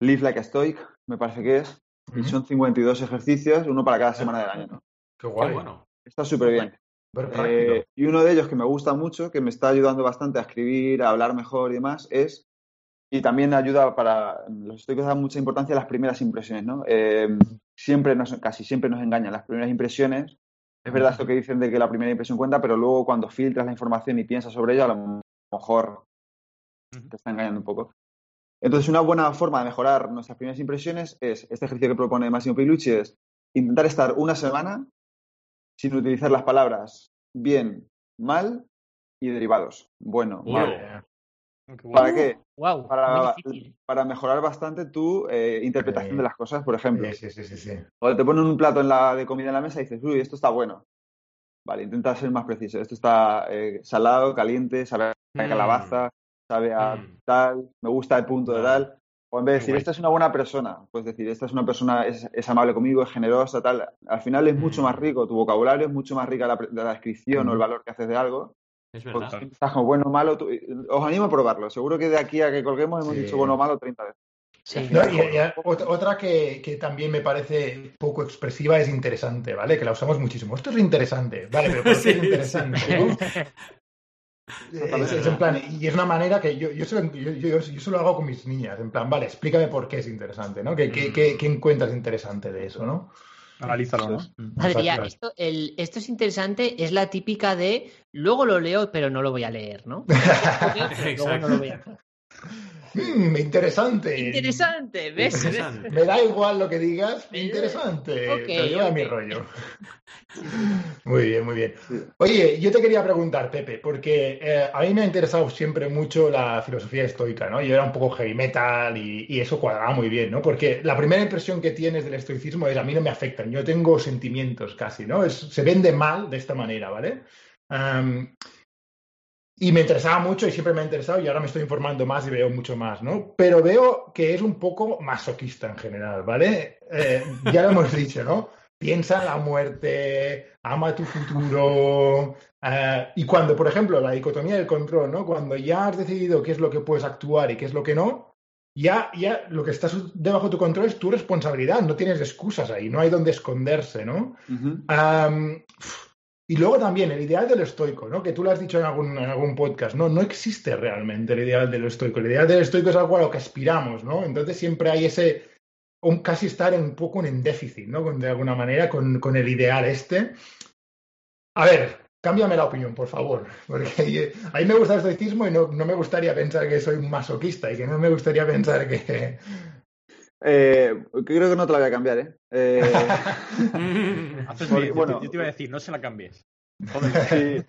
Live Like a Stoic, me parece que es. Y son 52 ejercicios, uno para cada semana del año. ¿no? Qué Qué guay. bueno. Está súper bien. Eh, y uno de ellos que me gusta mucho, que me está ayudando bastante a escribir, a hablar mejor y demás, es. Y también ayuda para. Los estoicos dan mucha importancia a las primeras impresiones, ¿no? Eh, siempre nos, casi siempre nos engañan las primeras impresiones. Es verdad esto que dicen de que la primera impresión cuenta, pero luego cuando filtras la información y piensas sobre ello, a lo mejor te está engañando un poco. Entonces, una buena forma de mejorar nuestras primeras impresiones es este ejercicio que propone Massimo Pigliucci, es intentar estar una semana sin utilizar las palabras bien, mal y derivados. Bueno, Wow. mal. ¿Para qué? Wow, muy Para, mejorar bastante tu eh, interpretación Sí. de las cosas, por ejemplo. Sí, sí, sí, sí, sí. Cuando te ponen un plato en la, de comida en la mesa y dices, uy, esto está bueno. Vale, intenta ser más preciso. Esto está eh, salado, caliente, sabe a Mm. calabaza, sabe a Mm. tal, me gusta el punto de tal. O en vez de decir, esta es una buena persona, pues decir, esta es una persona, es, es amable conmigo, es generosa, tal. Al final es mucho Mm. más rico tu vocabulario, es mucho más rica la, descripción o el valor que haces de algo Es Pues, verdad. Bueno o malo. tú- Os animo a probarlo. Seguro que de aquí a que colguemos hemos Sí. dicho bueno o malo 30 veces. Sí. No, y- y ot- otra que, que también me parece poco expresiva es interesante, ¿vale? Que la usamos muchísimo. Esto es interesante, ¿vale? Pero ¿por qué Sí, es interesante? sí. ¿no? Es, es en plan, y es una manera que yo, yo, se lo, yo, yo- yo se lo hago con mis niñas, en plan, vale, explícame por qué es interesante, ¿no? ¿Qué, qué, qué- qué encuentras interesante de eso, no? Analízalo, ¿no? Mía, Exacto. esto, el- esto es interesante, es la típica de luego lo leo, pero no lo voy a leer, ¿no? Pero luego no lo voy a- Mm, interesante. Interesante, ¿ves? Interesante. Me da igual lo que digas, Me interesante. Ok, pero lleva ok. mi rollo. Muy bien, muy bien. Oye, yo te quería preguntar, Pepe, porque eh, a mí me ha interesado siempre mucho la filosofía estoica, ¿no? Yo era un poco heavy metal y, y eso cuadraba muy bien, ¿no? Porque la primera impresión que tienes del estoicismo es a mí no me afectan, yo tengo sentimientos casi, ¿no? Es- se vende mal de esta manera, ¿vale? Y me interesaba mucho y siempre me ha interesado y ahora me estoy informando más y veo mucho más, ¿no? Pero veo que es un poco masoquista en general, ¿vale? Eh, ya lo hemos dicho, ¿no? Piensa en la muerte, ama tu futuro. eh, y cuando, por ejemplo, la dicotomía del control, ¿no? Cuando ya has decidido qué es lo que puedes actuar y qué es lo que no, ya, ya lo que está debajo de tu control es tu responsabilidad, no tienes excusas ahí, no hay donde esconderse, ¿no? Ujú. Am, y luego también el ideal del estoico, ¿no? Que tú lo has dicho en algún, en algún podcast, ¿no? No existe realmente el ideal del estoico. El ideal del estoico es algo a lo que aspiramos, ¿no? Entonces siempre hay ese, un, casi estar un poco en déficit, ¿no? De alguna manera con, con el ideal este. A ver, cámbiame la opinión, por favor, porque a mí me gusta el estoicismo y no, no me gustaría pensar que soy un masoquista y que no me gustaría pensar que... Eh, creo que no te la voy a cambiar, ¿eh? Eh, Porque, bueno. yo te iba a decir, no se la cambies. Sí.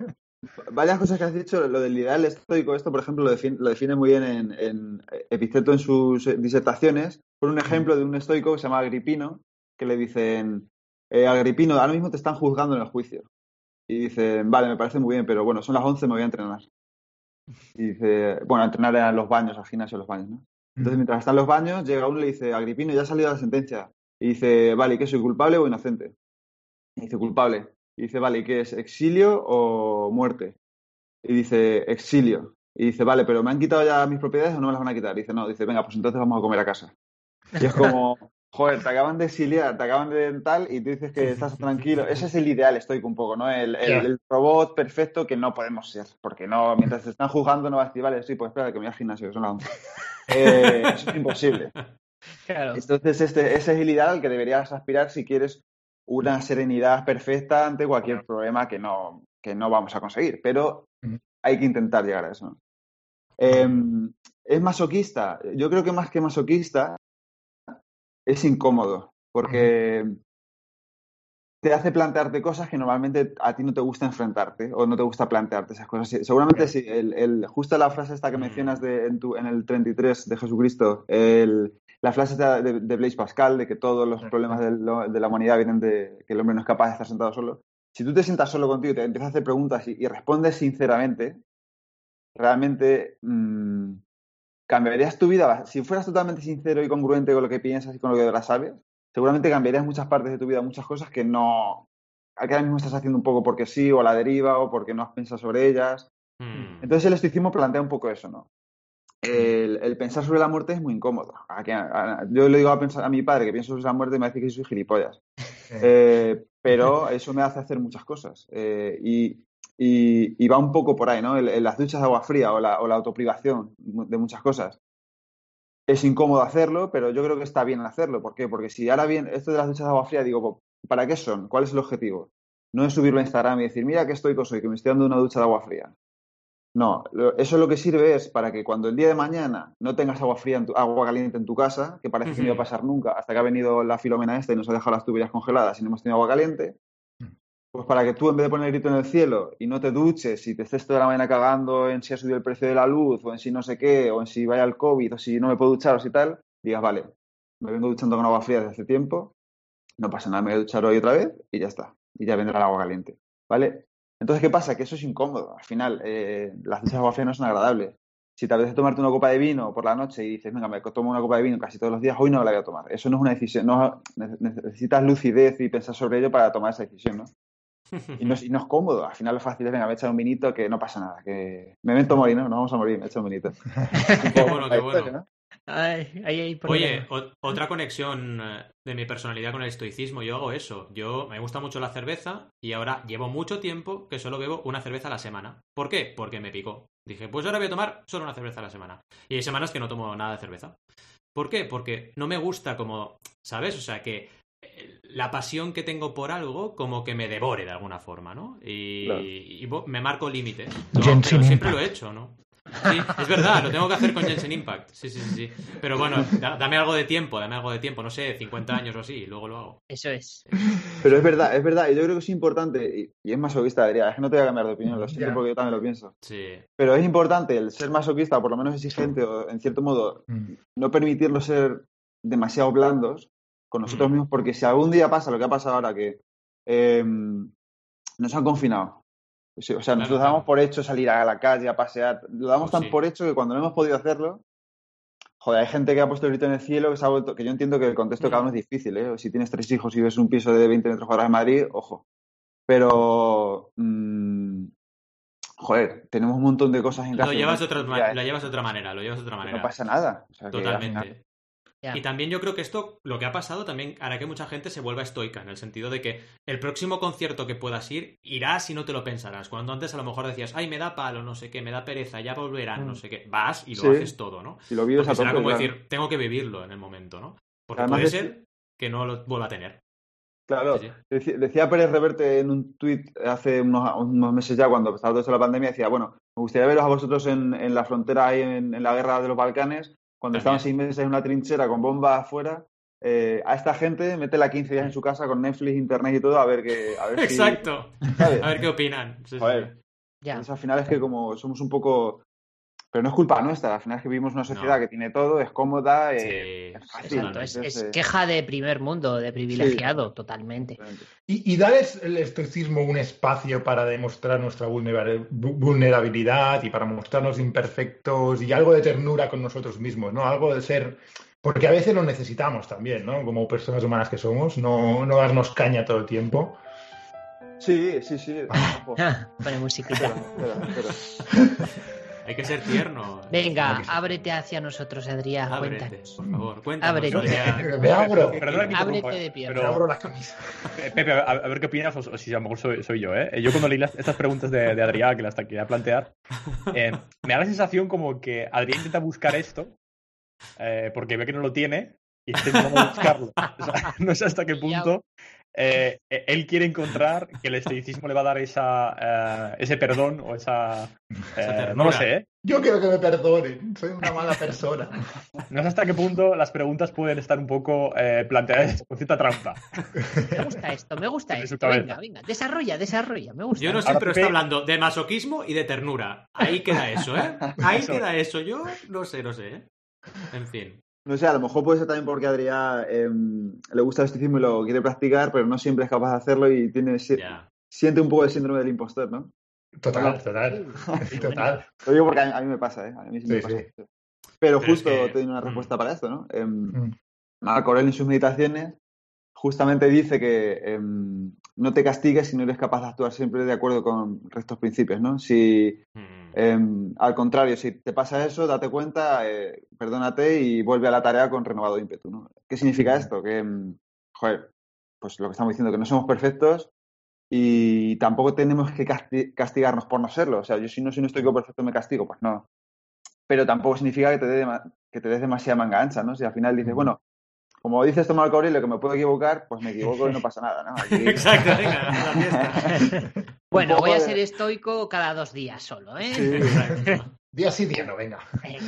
Varias cosas que has dicho, lo del ideal estoico, esto por ejemplo lo define, lo define muy bien en, en Episteto en sus disertaciones, por un ejemplo de un estoico que se llama Agripino, que le dicen, eh, Agripino, ahora mismo te están juzgando en el juicio. Y dicen, vale, me parece muy bien, pero bueno, son las 11, me voy a entrenar. Y dice, bueno, entrenar en los baños, al gimnasio, los baños, ¿no? Entonces, mientras está en los baños, llega uno y le dice, Agripino, ya ha salido la sentencia. Y dice, vale, ¿y qué soy, culpable o inocente? Y dice, culpable. Y dice, vale, ¿y qué es, exilio o muerte? Y dice, exilio. Y dice, vale, pero ¿me han quitado ya mis propiedades o no me las van a quitar? Y dice, no, dice, venga, pues entonces vamos a comer a casa. Y es como, joder, te acaban de exiliar, te acaban de tal, y tú dices que estás tranquilo. Ese es el ideal estoico un poco, ¿no? El, el- el robot perfecto que no podemos ser. Porque no, mientras te están juzgando, no vas a decir, vale, sí, pues espera, que me voy al gimnasio, que son las 11. Eh, eso es imposible. Claro. Entonces, este, ese es el ideal al que deberías aspirar si quieres una serenidad perfecta ante cualquier problema que no, que no vamos a conseguir. Pero hay que intentar llegar a eso. Em, ¿Es masoquista? Yo creo que más que masoquista es incómodo, porque te hace plantearte cosas que normalmente a ti no te gusta enfrentarte o no te gusta plantearte esas cosas. Seguramente sí, el, el- justo la frase esta que mencionas de, en, tu- en el 33 de Jesucristo, el- la frase esta de, de Blaise Pascal de que todos los problemas de la humanidad vienen de que el hombre no es capaz de estar sentado solo. Si tú te sientas solo contigo y te empiezas a hacer preguntas y, y respondes sinceramente, realmente mm, cambiarías tu vida. Si fueras totalmente sincero y congruente con lo que piensas y con lo que verdad sabes, seguramente cambiarías muchas partes de tu vida, muchas cosas que no, que ahora mismo estás haciendo un poco porque sí, o a la deriva, o porque no has pensado sobre ellas. Mm. Entonces el estoicismo plantea un poco eso, ¿no? El, el pensar sobre la muerte es muy incómodo. A que- a- yo le digo a, pensar, a mi padre que pienso sobre la muerte y me dice que soy gilipollas. Eh, pero eso me hace hacer muchas cosas. Eh, y, y- y va un poco por ahí, ¿no? El- el- las duchas de agua fría o la, o la autoprivación de muchas cosas. Es incómodo hacerlo, pero yo creo que está bien hacerlo. ¿Por qué? Porque si ahora bien, esto de las duchas de agua fría, digo, ¿para qué son? ¿Cuál es el objetivo? No es subirlo a Instagram y decir, mira qué estoico soy, que me estoy dando una ducha de agua fría. No, eso lo que sirve es para que cuando el día de mañana no tengas agua fría, en tu- agua caliente en tu casa, que parece que no iba a pasar nunca, hasta que ha venido la filomena esta y nos ha dejado las tuberías congeladas y no hemos tenido agua caliente, pues para que tú en vez de poner el grito en el cielo y no te duches y te estés toda la mañana cagando en si ha subido el precio de la luz o en si no sé qué, o en si vaya el COVID o si no me puedo duchar o si tal, digas, vale, me vengo duchando con agua fría desde hace tiempo, no pasa nada, me voy a duchar hoy otra vez y ya está, y ya vendrá el agua caliente, ¿vale? Entonces, ¿qué pasa? Que eso es incómodo. Al final, eh, las duchas de agua fría no son agradables. Si te apetece tomarte una copa de vino por la noche y dices, venga, me tomo una copa de vino casi todos los días, hoy no la voy a tomar. Eso no es una decisión. No, ne- necesitas lucidez y pensar sobre ello para tomar esa decisión, ¿no? Y no, es, y no es cómodo. Al final lo fácil es, venga, me echar un vinito, que no pasa nada. Que me mento morir, ¿no? No vamos a morir, me echo un vinito. Qué bueno, qué bueno. Oye, o- otra conexión eh, de mi personalidad con el estoicismo, yo hago eso. Yo me gusta mucho la cerveza y ahora llevo mucho tiempo que solo bebo una cerveza a la semana. ¿Por qué? Porque me picó. Dije, pues ahora voy a tomar solo una cerveza a la semana. Y hay semanas que no tomo nada de cerveza. ¿Por qué? Porque no me gusta como, ¿sabes? O sea, que la pasión que tengo por algo como que me devore de alguna forma, ¿no? Y, Claro. y bo- me marco límites. No, pero siempre Impact. lo he hecho, ¿no? Sí, es verdad, lo tengo que hacer con Genshin Impact. Sí, sí, sí. sí. Pero bueno, da- dame algo de tiempo, dame algo de tiempo, no sé, 50 años o así, y luego lo hago. Eso es. Pero es verdad, es verdad. Y yo creo que es importante, y, y es masoquista, Adrián, es que no te voy a cambiar de opinión, lo siento porque yo también lo pienso. Sí. Pero es importante el ser masoquista, o por lo menos exigente, o en cierto modo, Mm. no permitirlo ser demasiado blandos con nosotros mismos, porque si algún día pasa lo que ha pasado ahora, que eh, nos han confinado. O sea, Claro, nosotros claro. damos por hecho salir a la calle a pasear. Lo damos Pues tan sí. por hecho que cuando no hemos podido hacerlo, joder, hay gente que ha puesto el grito en el cielo, que se ha vuelto, que yo entiendo que el contexto cada uno es difícil, ¿eh? Si tienes tres hijos y ves un piso de 20 metros cuadrados en Madrid, ojo. Pero, mm, joder, tenemos un montón de cosas en casa. Lo llevas, de otra, Ya, lo llevas de otra manera, lo llevas de otra manera. No pasa nada. O sea, Totalmente. Y también yo creo que esto, lo que ha pasado, también hará que mucha gente se vuelva estoica, en el sentido de que el próximo concierto que puedas ir, irás y no te lo pensarás. Cuando antes a lo mejor decías, ay, me da palo, no sé qué, me da pereza, ya volverán, no sé qué. Vas y lo Sí. haces todo, ¿no? Si lo vives a será como claro. decir, tengo que vivirlo en el momento, ¿no? Porque Además puede es- ser que no lo vuelva a tener. Claro, Sí, sí. Decía, decía Pérez Reverte en un tuit hace unos, unos meses ya, cuando estaba todo esto de la pandemia, decía, bueno, me gustaría veros a vosotros en, en la frontera ahí en, en la guerra de los Balcanes, cuando estaban seis meses en una trinchera con bombas afuera. eh, a esta gente, métela 15 días en su casa con Netflix, internet y todo, a ver que... A ver Exacto. A ver qué opinan. Sí, sí, Joder. sí. Ya. Entonces, al final es que como somos un poco... Pero no es culpa nuestra, al final es que vivimos una sociedad No. que tiene todo, es cómoda, eh, Sí, es fácil. Exacto, es, entonces, es eh, queja de primer mundo, de privilegiado, totalmente. Y, y darles el estoicismo un espacio para demostrar nuestra vulnera- vu- vulnerabilidad y para mostrarnos imperfectos y algo de ternura con nosotros mismos, ¿no? Algo de ser... Porque a veces lo necesitamos también, ¿no? Como personas humanas que somos, no, no darnos caña todo el tiempo. Sí, sí, sí. Pone musiquita. Espera, espera, espera. Hay que ser tierno. Venga, ábrete hacia nosotros, Adrián. Ábrete, Cuéntanos. por favor. Cuéntanos. Ábrete. Adrián. Me abro, Perdona que te Ábrete de eh, pierna. me pero- abro la camisa. Eh, Pepe, a, a ver qué opinas, o, o si a lo mejor soy, soy yo, ¿eh? Yo cuando leí las- estas preguntas de, de Adrián, que las quería plantear, eh, me da la sensación como que Adrián intenta buscar esto, eh, porque ve que no lo tiene, y está intentando buscarlo. O sea, no sé hasta qué punto eh, eh, él quiere encontrar que el estoicismo le va a dar esa, eh, ese perdón o esa... eh, no lo sé, ¿eh? Yo quiero que me perdonen, soy una mala persona. No sé hasta qué punto las preguntas pueden estar un poco eh, planteadas con cierta trampa. Me gusta esto, me gusta esto. Venga, venga, desarrolla, desarrolla, me gusta. Yo no sé, Ahora, pero Pepe- está hablando de masoquismo y de ternura. Ahí queda eso, ¿eh? Ahí Eso. queda eso. Yo no sé, no sé, ¿eh? En fin. No sé, a lo mejor puede ser también porque a Adrián eh, le gusta el estoicismo y lo quiere practicar, pero no siempre es capaz de hacerlo y tiene siente un poco el síndrome del impostor, ¿no? Total, total, total. Lo digo porque a mí, a mí me pasa, ¿eh? A mí sí, me Sí, pasa. sí. Pero Pero justo es que- tiene una mm. respuesta para esto, ¿no? Em, Mm. Marco Aurelio en sus meditaciones justamente dice que em, no te castigues si no eres capaz de actuar siempre de acuerdo con estos principios, ¿no? Si, Mm. Em, al contrario, si te pasa eso, date cuenta, eh, perdónate y vuelve a la tarea con renovado ímpetu, ¿no? ¿Qué significa esto? Que, em, joder, pues lo que estamos diciendo, que no somos perfectos y tampoco tenemos que casti- castigarnos por no serlo. O sea, yo si no soy un estoico perfecto me castigo, pues no. Pero tampoco significa que te, dé dema- que te des demasiada manga ancha, ¿no? Si al final dices, bueno, como dice esto Marco Aurelio, que me puedo equivocar, pues me equivoco y no pasa nada, ¿no? Aquí- Exacto, venga, a la fiesta. Bueno, voy a de- ser estoico cada dos días solo, ¿eh? Sí. Día sí, día no, venga. Venga.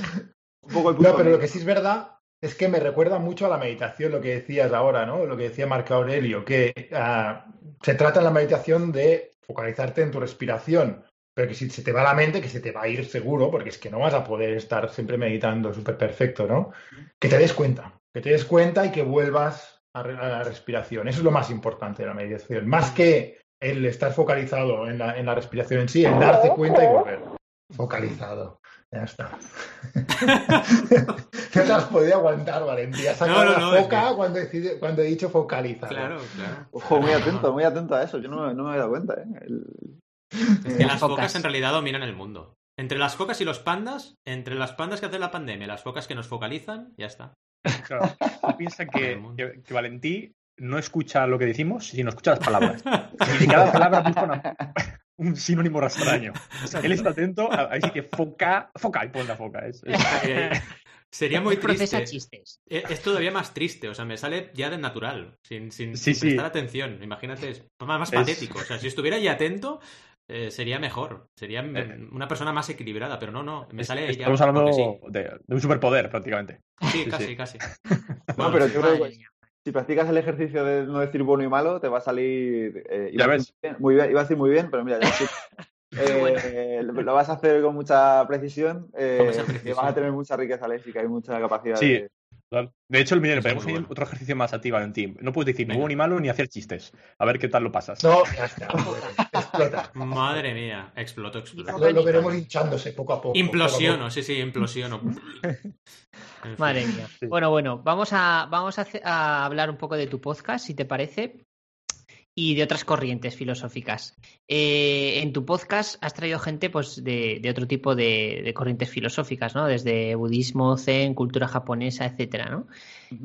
un poco el punto No, pero lo que sí es verdad es que me recuerda mucho a la meditación, lo que decías ahora, ¿no? Lo que decía Marco Aurelio, que ah, se trata en la meditación de focalizarte en tu respiración, pero que si se te va la mente, que se te va a ir seguro, porque es que no vas a poder estar siempre meditando súper perfecto, ¿no? Que te des cuenta, que te des cuenta y que vuelvas a, la respiración. Eso es lo más importante de la meditación, más que el estar focalizado en la, en la respiración en sí, el darte cuenta y volver. Focalizado. Ya está. No te has podido aguantar, Valentía. Has No, sacado no, la no, es foca que- cuando, he decidido- cuando he dicho focalizar. Claro, claro. Ojo, muy atento, muy atento a eso. Yo no, no me había dado cuenta, ¿eh? El- Es que Las las focas focas. en realidad dominan el mundo. Entre las focas y los pandas, entre las pandas que hacen la pandemia, las focas que nos focalizan, ya está. Claro, tú piensa que, que, que Valentí no escucha lo que decimos, sino escucha las palabras. Y de cada palabra busca una- un sinónimo extraño. Él está atento, a- ahí sí que foca, foca, y pon la foca. Es, es- Eh, Sería muy Procesa triste. chistes. Eh, Es todavía más triste, o sea, me sale ya de natural, sin, sin, Sí, sin sí. prestar atención. Imagínate, es más, más Es- patético. O sea, si estuviera ya atento, eh, sería mejor. Sería mm, Eh. una persona más equilibrada, pero no, no, me es- sale ya. estamos hablando porque sí. de, de un superpoder, prácticamente. Sí, Sí, casi, sí. casi. No, Bueno, pero sí. yo creo que si practicas el ejercicio de no decir bueno y malo, te va a salir. eh, Ya iba, ves. muy bien, muy bien, iba a decir muy bien, pero mira, ya sí. Eh, lo lo vas a hacer con mucha precisión eh, Con y vas a tener mucha riqueza léxica y mucha capacidad Sí. de... De hecho, el ahí bueno. otro ejercicio más a ti, Valentín. No puedes decir ni bueno ni malo ni hacer chistes. A ver qué tal lo pasas. No, ya está. Explota. Madre mía, exploto, exploto. Lo, lo veremos hinchándose poco a poco. poco a Implosiono, sí, sí, implosiono. En fin. Madre mía. Sí. Bueno, bueno, vamos a, vamos a hablar un poco de tu podcast, si te parece, y de otras corrientes filosóficas. Eh, en tu podcast has traído gente pues, de, de otro tipo de, de corrientes filosóficas, ¿no? Desde budismo, zen, cultura japonesa, etcétera, ¿no?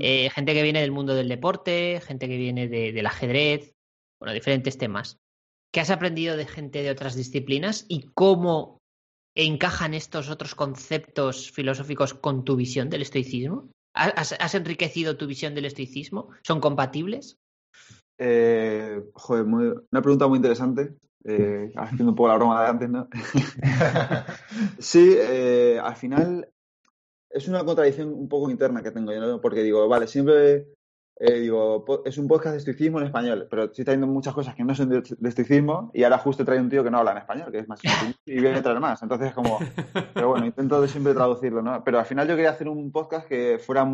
Eh, gente que viene del mundo del deporte, gente que viene de- del ajedrez, bueno, diferentes temas. ¿Qué has aprendido de gente de otras disciplinas y cómo encajan estos otros conceptos filosóficos con tu visión del estoicismo? ¿Has, has enriquecido tu visión del estoicismo? ¿Son compatibles? Eh, joder, muy- una pregunta muy interesante. Eh, haciendo un poco la broma de antes, ¿no? Sí, eh, al final es una contradicción un poco interna que tengo yo, ¿no? Porque digo, vale, siempre eh, digo, es un podcast de estoicismo en español, pero estoy trayendo muchas cosas que no son de, de estoicismo y ahora justo trae un tío que no habla en español, que es más y viene a traer más. Entonces, como, pero bueno, intento de siempre traducirlo, ¿no? Pero al final yo quería hacer un podcast que fuera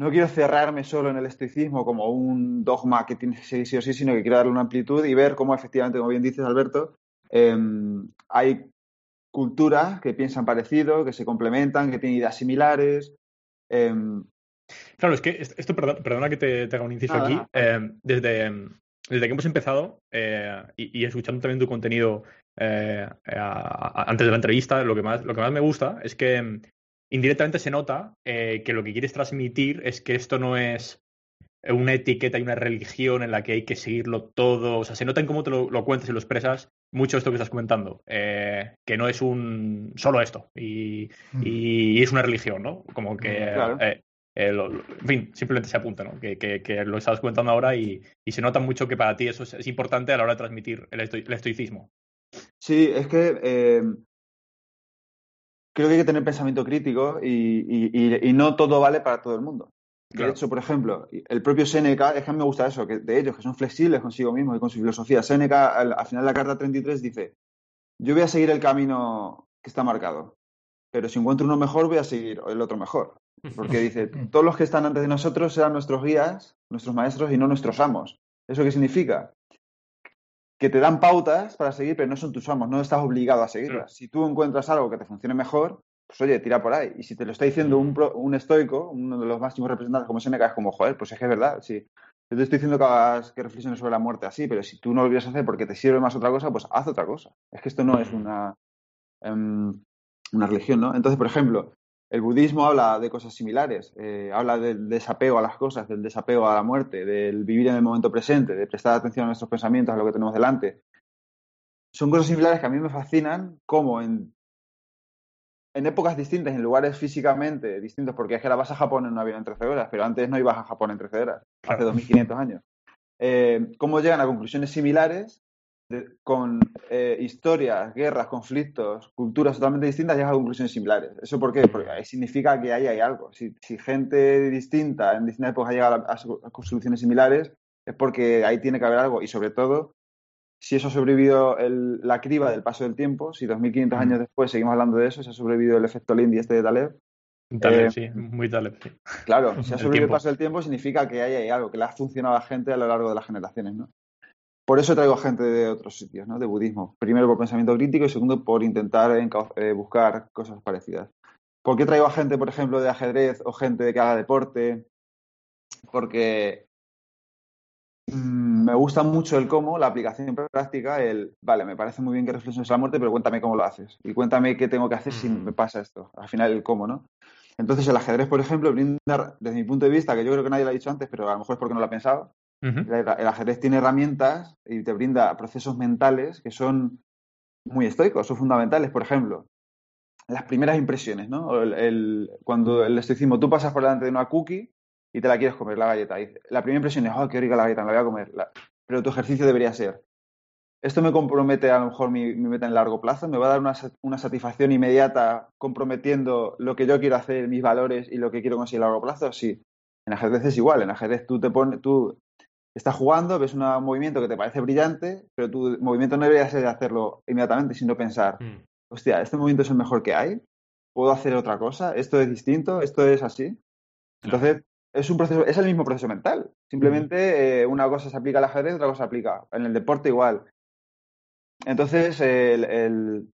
no quiero cerrarme solo en el estoicismo como un dogma que tiene que seguir sí o sí, sino que quiero darle una amplitud y ver cómo efectivamente, como bien dices, Alberto, em, hay culturas que piensan parecido, que se complementan, que tienen ideas similares. em, Claro, es que est- esto, perdona, que te, te haga un inciso aquí. eh, desde, desde que hemos empezado eh, y, y escuchando también tu contenido eh, a- a- antes de la entrevista, lo que más, lo que más me gusta es que indirectamente se nota eh, que lo que quieres transmitir es que esto no es una etiqueta y una religión en la que hay que seguirlo todo. O sea, se nota en cómo te lo, lo cuentas y lo expresas mucho esto que estás comentando. eh, que no es un solo esto y, y es una religión, ¿no? Como que. Claro. eh, eh, lo- lo- en fin, simplemente se apunta, ¿no? Que, que- que lo estabas comentando ahora y, y se nota mucho que para ti eso es, es importante a la hora de transmitir el, estoi- el estoicismo. Sí, es que creo que hay que tener pensamiento crítico y, y- y- y no todo vale para todo el mundo. De Claro. hecho, por ejemplo, el propio Séneca, es que a mí me gusta eso, que de ellos, que son flexibles consigo mismos y con su filosofía. Séneca, al, al final de la carta 33, dice, yo voy a seguir el camino que está marcado, pero si encuentro uno mejor, voy a seguir el otro mejor. Porque dice, todos los que están antes de nosotros serán nuestros guías, nuestros maestros y no nuestros amos. ¿Eso qué significa? Que te dan pautas para seguir, pero no son tus amos, no estás obligado a seguirlas. Si tú encuentras algo que te funcione mejor, pues oye, tira por ahí. Y si te lo está diciendo un, pro- un estoico, uno de los máximos representantes como Seneca, es como, joder, pues es que es verdad. Sí. Yo te estoy diciendo que hagas que reflexiones sobre la muerte así, pero si tú no lo quieres hacer porque te sirve más otra cosa, pues haz otra cosa. Es que esto no es una, em, una religión, ¿no? Entonces, por ejemplo, el budismo habla de cosas similares, eh, habla del desapego a las cosas, del desapego a la muerte, del vivir en el momento presente, de prestar atención a nuestros pensamientos, a lo que tenemos delante. Son cosas similares que a mí me fascinan, como en, en épocas distintas, en lugares físicamente distintos, porque es que ahora vas a Japón en un avión en 13 horas, pero antes no ibas a Japón en 13 horas, hace Claro. 2500 años. Eh, cómo llegan a conclusiones similares de- con eh, historias, guerras, conflictos, culturas totalmente distintas, llegan a conclusiones similares. ¿Eso por qué? Porque ahí significa que ahí hay algo. Si, si gente distinta en distintas épocas llega a, a a soluciones similares, es porque ahí tiene que haber algo. Y sobre todo, si eso ha sobrevivido el- la criba del paso del tiempo, si 2500 Mm. años después seguimos hablando de eso, si ha sobrevivido el efecto Lindy este de Taleb, Taleb, Eh, sí, muy Taleb, sí. Claro, si ha El sobrevivido el tiempo. paso del tiempo significa que ahí hay algo, que le ha funcionado a la gente a lo largo de las generaciones, ¿no? Por eso traigo gente de otros sitios, ¿no? De budismo. Primero por pensamiento crítico y segundo por intentar eh, buscar cosas parecidas. ¿Por qué traigo a gente, por ejemplo, de ajedrez o gente de que haga deporte? Porque mm, me gusta mucho el cómo, la aplicación práctica, el, vale, me parece muy bien que reflexiones la muerte, pero cuéntame cómo lo haces. Y cuéntame qué tengo que hacer si Mm. me pasa esto. Al final, el cómo, ¿no? Entonces, el ajedrez, por ejemplo, brinda, desde mi punto de vista, que yo creo que nadie lo ha dicho antes, pero a lo mejor es porque no lo ha pensado, El, ajedrez tiene herramientas y te brinda procesos mentales que son muy estoicos, son fundamentales. Por ejemplo, las primeras impresiones, ¿no? El- el- cuando el estoicismo, tú pasas por delante de una cookie y te la quieres comer, la galleta. La primera impresión es, oh, qué rica la galleta, me la voy a comer. Pero tu ejercicio debería ser, esto me compromete a lo mejor mi, meta en largo plazo, me va a dar una, una satisfacción inmediata comprometiendo lo que yo quiero hacer, mis valores y lo que quiero conseguir a largo plazo, sí. En ajedrez es igual, en ajedrez tú te pones, tú estás jugando, ves un movimiento que te parece brillante, pero tu movimiento no debería ser de hacerlo inmediatamente, sino pensar, Mm. hostia, este movimiento es el mejor que hay, puedo hacer otra cosa, esto es distinto, esto es así. Entonces, es un proceso, es el mismo proceso mental. Simplemente eh, una cosa se aplica al ajedrez, otra cosa se aplica. En el deporte igual. Entonces, el, el-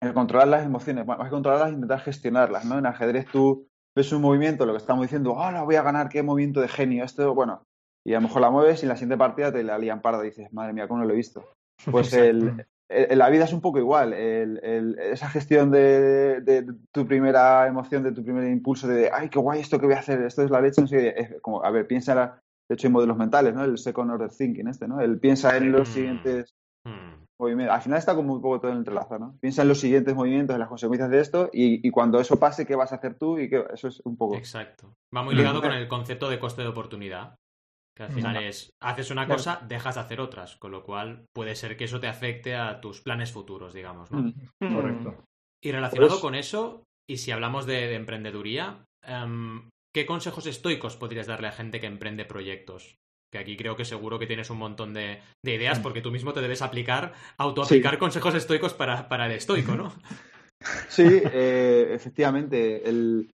el controlar las emociones, bueno, más que controlarlas, intentar gestionarlas, ¿no? En ajedrez tú ves un movimiento, lo que estamos diciendo, ahora voy a ganar, qué movimiento de genio, esto, bueno, y a lo mejor la mueves y en la siguiente partida te la lían parda y dices, madre mía, ¿cómo no lo he visto? Pues el, el- la vida es un poco igual. El- el- esa gestión de, de tu primera emoción, de tu primer impulso de, ay, qué guay esto que voy a hacer, esto es la leche, no sé qué. Es como, a ver, piensa, en la- de hecho hay modelos mentales, ¿no? El second order thinking este, ¿no? Él piensa en los Mm. siguientes Mm. movimientos. Al final está como un poco todo entrelazado, ¿no? Piensa en los siguientes movimientos, en las consecuencias de esto y, y cuando eso pase, ¿qué vas a hacer tú? Y qué, eso es un poco... Exacto. Va muy ligado con el concepto de coste de oportunidad. Que al final es, haces una Claro. cosa, dejas de hacer otras. Con lo cual puede ser que eso te afecte a tus planes futuros, digamos, ¿no? Mm. Correcto. Y relacionado Pues- con eso, y si hablamos de, de emprendeduría, em, ¿qué consejos estoicos podrías darle a gente que emprende proyectos? Que aquí creo que seguro que tienes un montón de, de ideas porque tú mismo te debes aplicar, autoaplicar consejos estoicos para, para el estoico, ¿no? Sí, eh, efectivamente. El,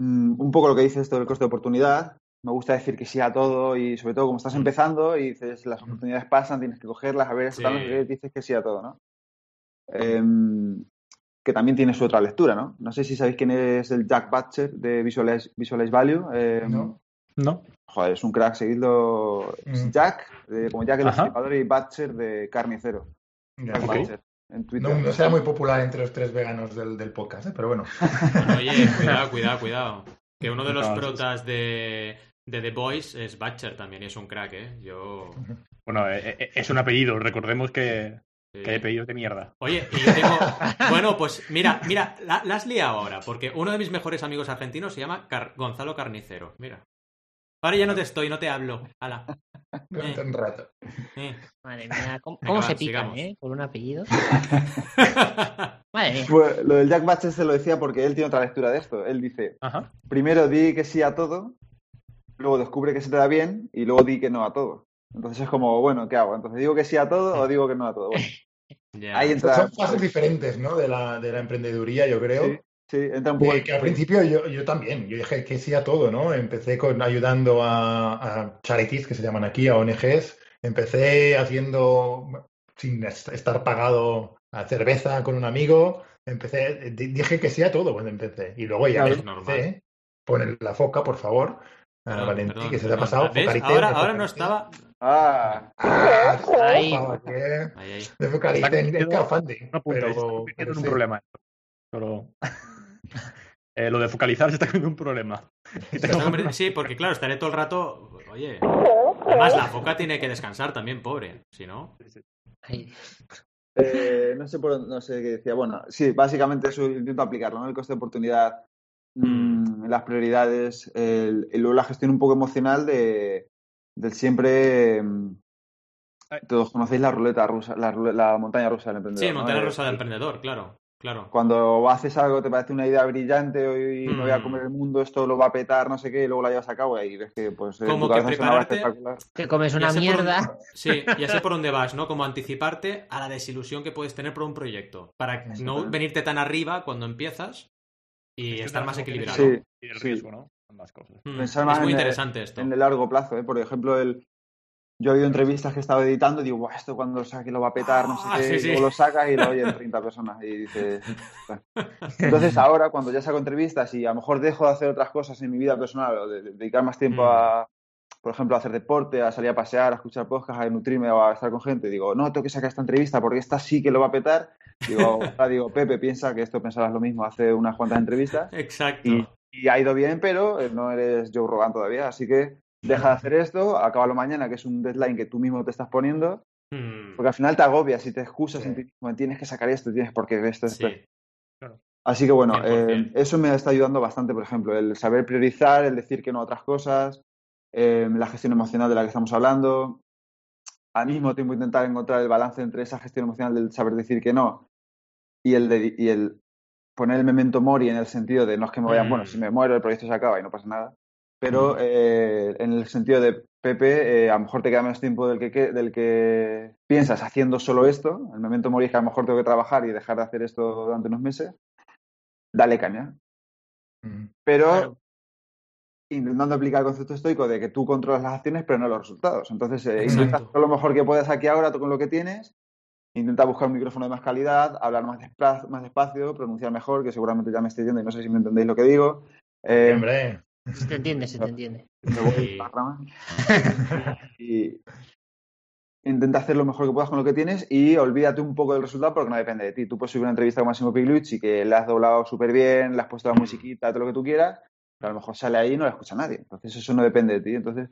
mm, un poco lo que dice esto del coste de oportunidad. Me gusta decir que sí a todo y sobre todo como estás empezando y dices las oportunidades pasan, tienes que cogerlas, a ver, Sí. dices que sí a todo, ¿no? Em, que también tiene su otra lectura, ¿no? No sé si sabéis quién es el Jack Butcher de Visualize, Visualize Value. em, ¿No? ¿No? Joder, es un crack, seguidlo. Es Mm. Jack, de- como Jack el. Destripador y Butcher de Carnicero. Jack. Butcher, en Twitter. No, no será muy popular entre los tres veganos del, del podcast, ¿eh? pero bueno. Oye, cuidado, cuidado, cuidado. Que uno de los protas de, de The Boys es Butcher también, y es un crack, ¿eh? Yo... Bueno, eh, eh, es un apellido. Recordemos que, sí. que hay apellidos de mierda. Oye, y yo tengo. Bueno, pues mira, mira, la, la has liado ahora, porque uno de mis mejores amigos argentinos se llama Car- Gonzalo Carnicero. Mira. Ahora ya no te estoy, no te hablo. Hala. Durante un rato. Eh. Madre mía, ¿cómo, Venga, cómo va, se pican, sigamos. eh? Por un apellido. Madre mía. Pues, lo del Jack Butcher se lo decía porque él tiene otra lectura de esto. Él dice, Ajá. primero di que sí a todo, luego descubre que se te da bien y luego di que no a todo. Entonces es como, bueno, ¿qué hago? Entonces digo que sí a todo o digo que no a todo. Bueno, ahí entra, Son fases diferentes, ¿no? De la, de la emprendeduría, yo creo. sí, sí, entra un poco... Que, que al principio yo, yo también, yo dije que sí a todo, ¿no? Empecé con ayudando a, a charities que se llaman aquí, a ONGs. Empecé haciendo, sin est- estar pagado, a cerveza con un amigo. Empecé, di- dije que sí a todo cuando empecé. Y luego ya Claro. Es normal. empecé, Ponen la foca, por favor. A Perdón, Valentín, perdón, que se te ha pasado. ¿Ves? Focarité, Ahora, ahora no estaba. Ah, Ah, Ahí. favor, que- Ahí, ahí. Me focarité Está en, en convertido- crowdfunding. No Pero, pero en un sí. problema. Solo... Eh, lo de focalizar se está en un problema. Sí, porque claro, estaré todo el rato. Oye. Además, la foca tiene que descansar también, pobre. Si no. Eh, no sé por dónde- no sé qué decía. Bueno, sí, básicamente eso intento aplicarlo, ¿no? El coste de oportunidad, mm, las prioridades, el- y luego la gestión un poco emocional de, del siempre... mm, Todos conocéis la ruleta rusa, la, montaña rusa del emprendedor. Sí, ¿no? montaña rusa del emprendedor, claro. Claro. Cuando haces algo te parece una idea brillante hoy me voy a Mm. comer el mundo, esto lo va a petar, no sé qué, y luego la llevas a cabo y ves que pues Como que prepararte- espectacular. que comes una por mierda. Sí, ya sé por dónde vas, ¿no? Como anticiparte a la desilusión que puedes tener por un proyecto. Para no venirte tan arriba cuando empiezas y estar más equilibrado. Sí. Y el sí. riesgo, ¿no? Ambas cosas. Mm, Pensar es más muy en el- interesante esto. En el largo plazo, ¿eh? por ejemplo, el, yo he oído entrevistas que he estado editando y digo, Buah, esto cuando lo saque lo va a petar, no sé Ah, qué, sí, y sí. luego lo sacas y lo oyen 30 personas y dices... "Ostras". Entonces ahora, cuando ya saco entrevistas y a lo mejor dejo de hacer otras cosas en mi vida personal o de, de dedicar más tiempo Mm. a, por ejemplo, a hacer deporte, a salir a pasear, a escuchar podcasts, a nutrirme o a estar con gente, digo, no, tengo que sacar esta entrevista porque esta sí que lo va a petar. Digo, ahora digo, Pepe, piensa que esto pensabas lo mismo hace unas cuantas entrevistas Exacto. y, y ha ido bien, pero eh, no eres Joe Rogan todavía, así que deja de hacer esto, acábalo mañana, que es un deadline que tú mismo te estás poniendo, Hmm, porque al final te agobias y te excusas Sí. en ti mismo, tienes que sacar esto, tienes porque esto, esto. sí. Así que bueno, 100%. eh, eso me está ayudando bastante, por ejemplo, el saber priorizar, el decir que no a otras cosas, eh, la gestión emocional de la que estamos hablando, al mismo tiempo intentar encontrar el balance entre esa gestión emocional del saber decir que no y el, de- y el poner el memento mori en el sentido de no es que me vayan, Mm. bueno, si me muero el proyecto se acaba y no pasa nada, pero Mm. eh, en el sentido de Pepe, eh, a lo mejor te queda menos tiempo del que, que- del que piensas haciendo solo esto, el memento mori es que a lo mejor tengo que trabajar y dejar de hacer esto durante unos meses, dale caña. Mm. Pero Claro. Intentando aplicar el concepto estoico de que tú controlas las acciones pero no los resultados. Entonces, eh, intenta hacer lo mejor que puedas aquí ahora con lo que tienes, intenta buscar un micrófono de más calidad, hablar más, despla- más despacio, pronunciar mejor, que seguramente ya me estoy yendo y no sé si me entendéis lo que digo. Eh, Hombre, Se te entiende, se te entiende. me voy la y intenta hacer lo mejor que puedas con lo que tienes y olvídate un poco del resultado porque no depende de ti. Tú puedes subir una entrevista con Máximo Piglucci que le has doblado súper bien, le has puesto la Mm. musiquita, todo lo que tú quieras, pero a lo mejor sale ahí y no la escucha nadie. Entonces eso no depende de ti. Entonces,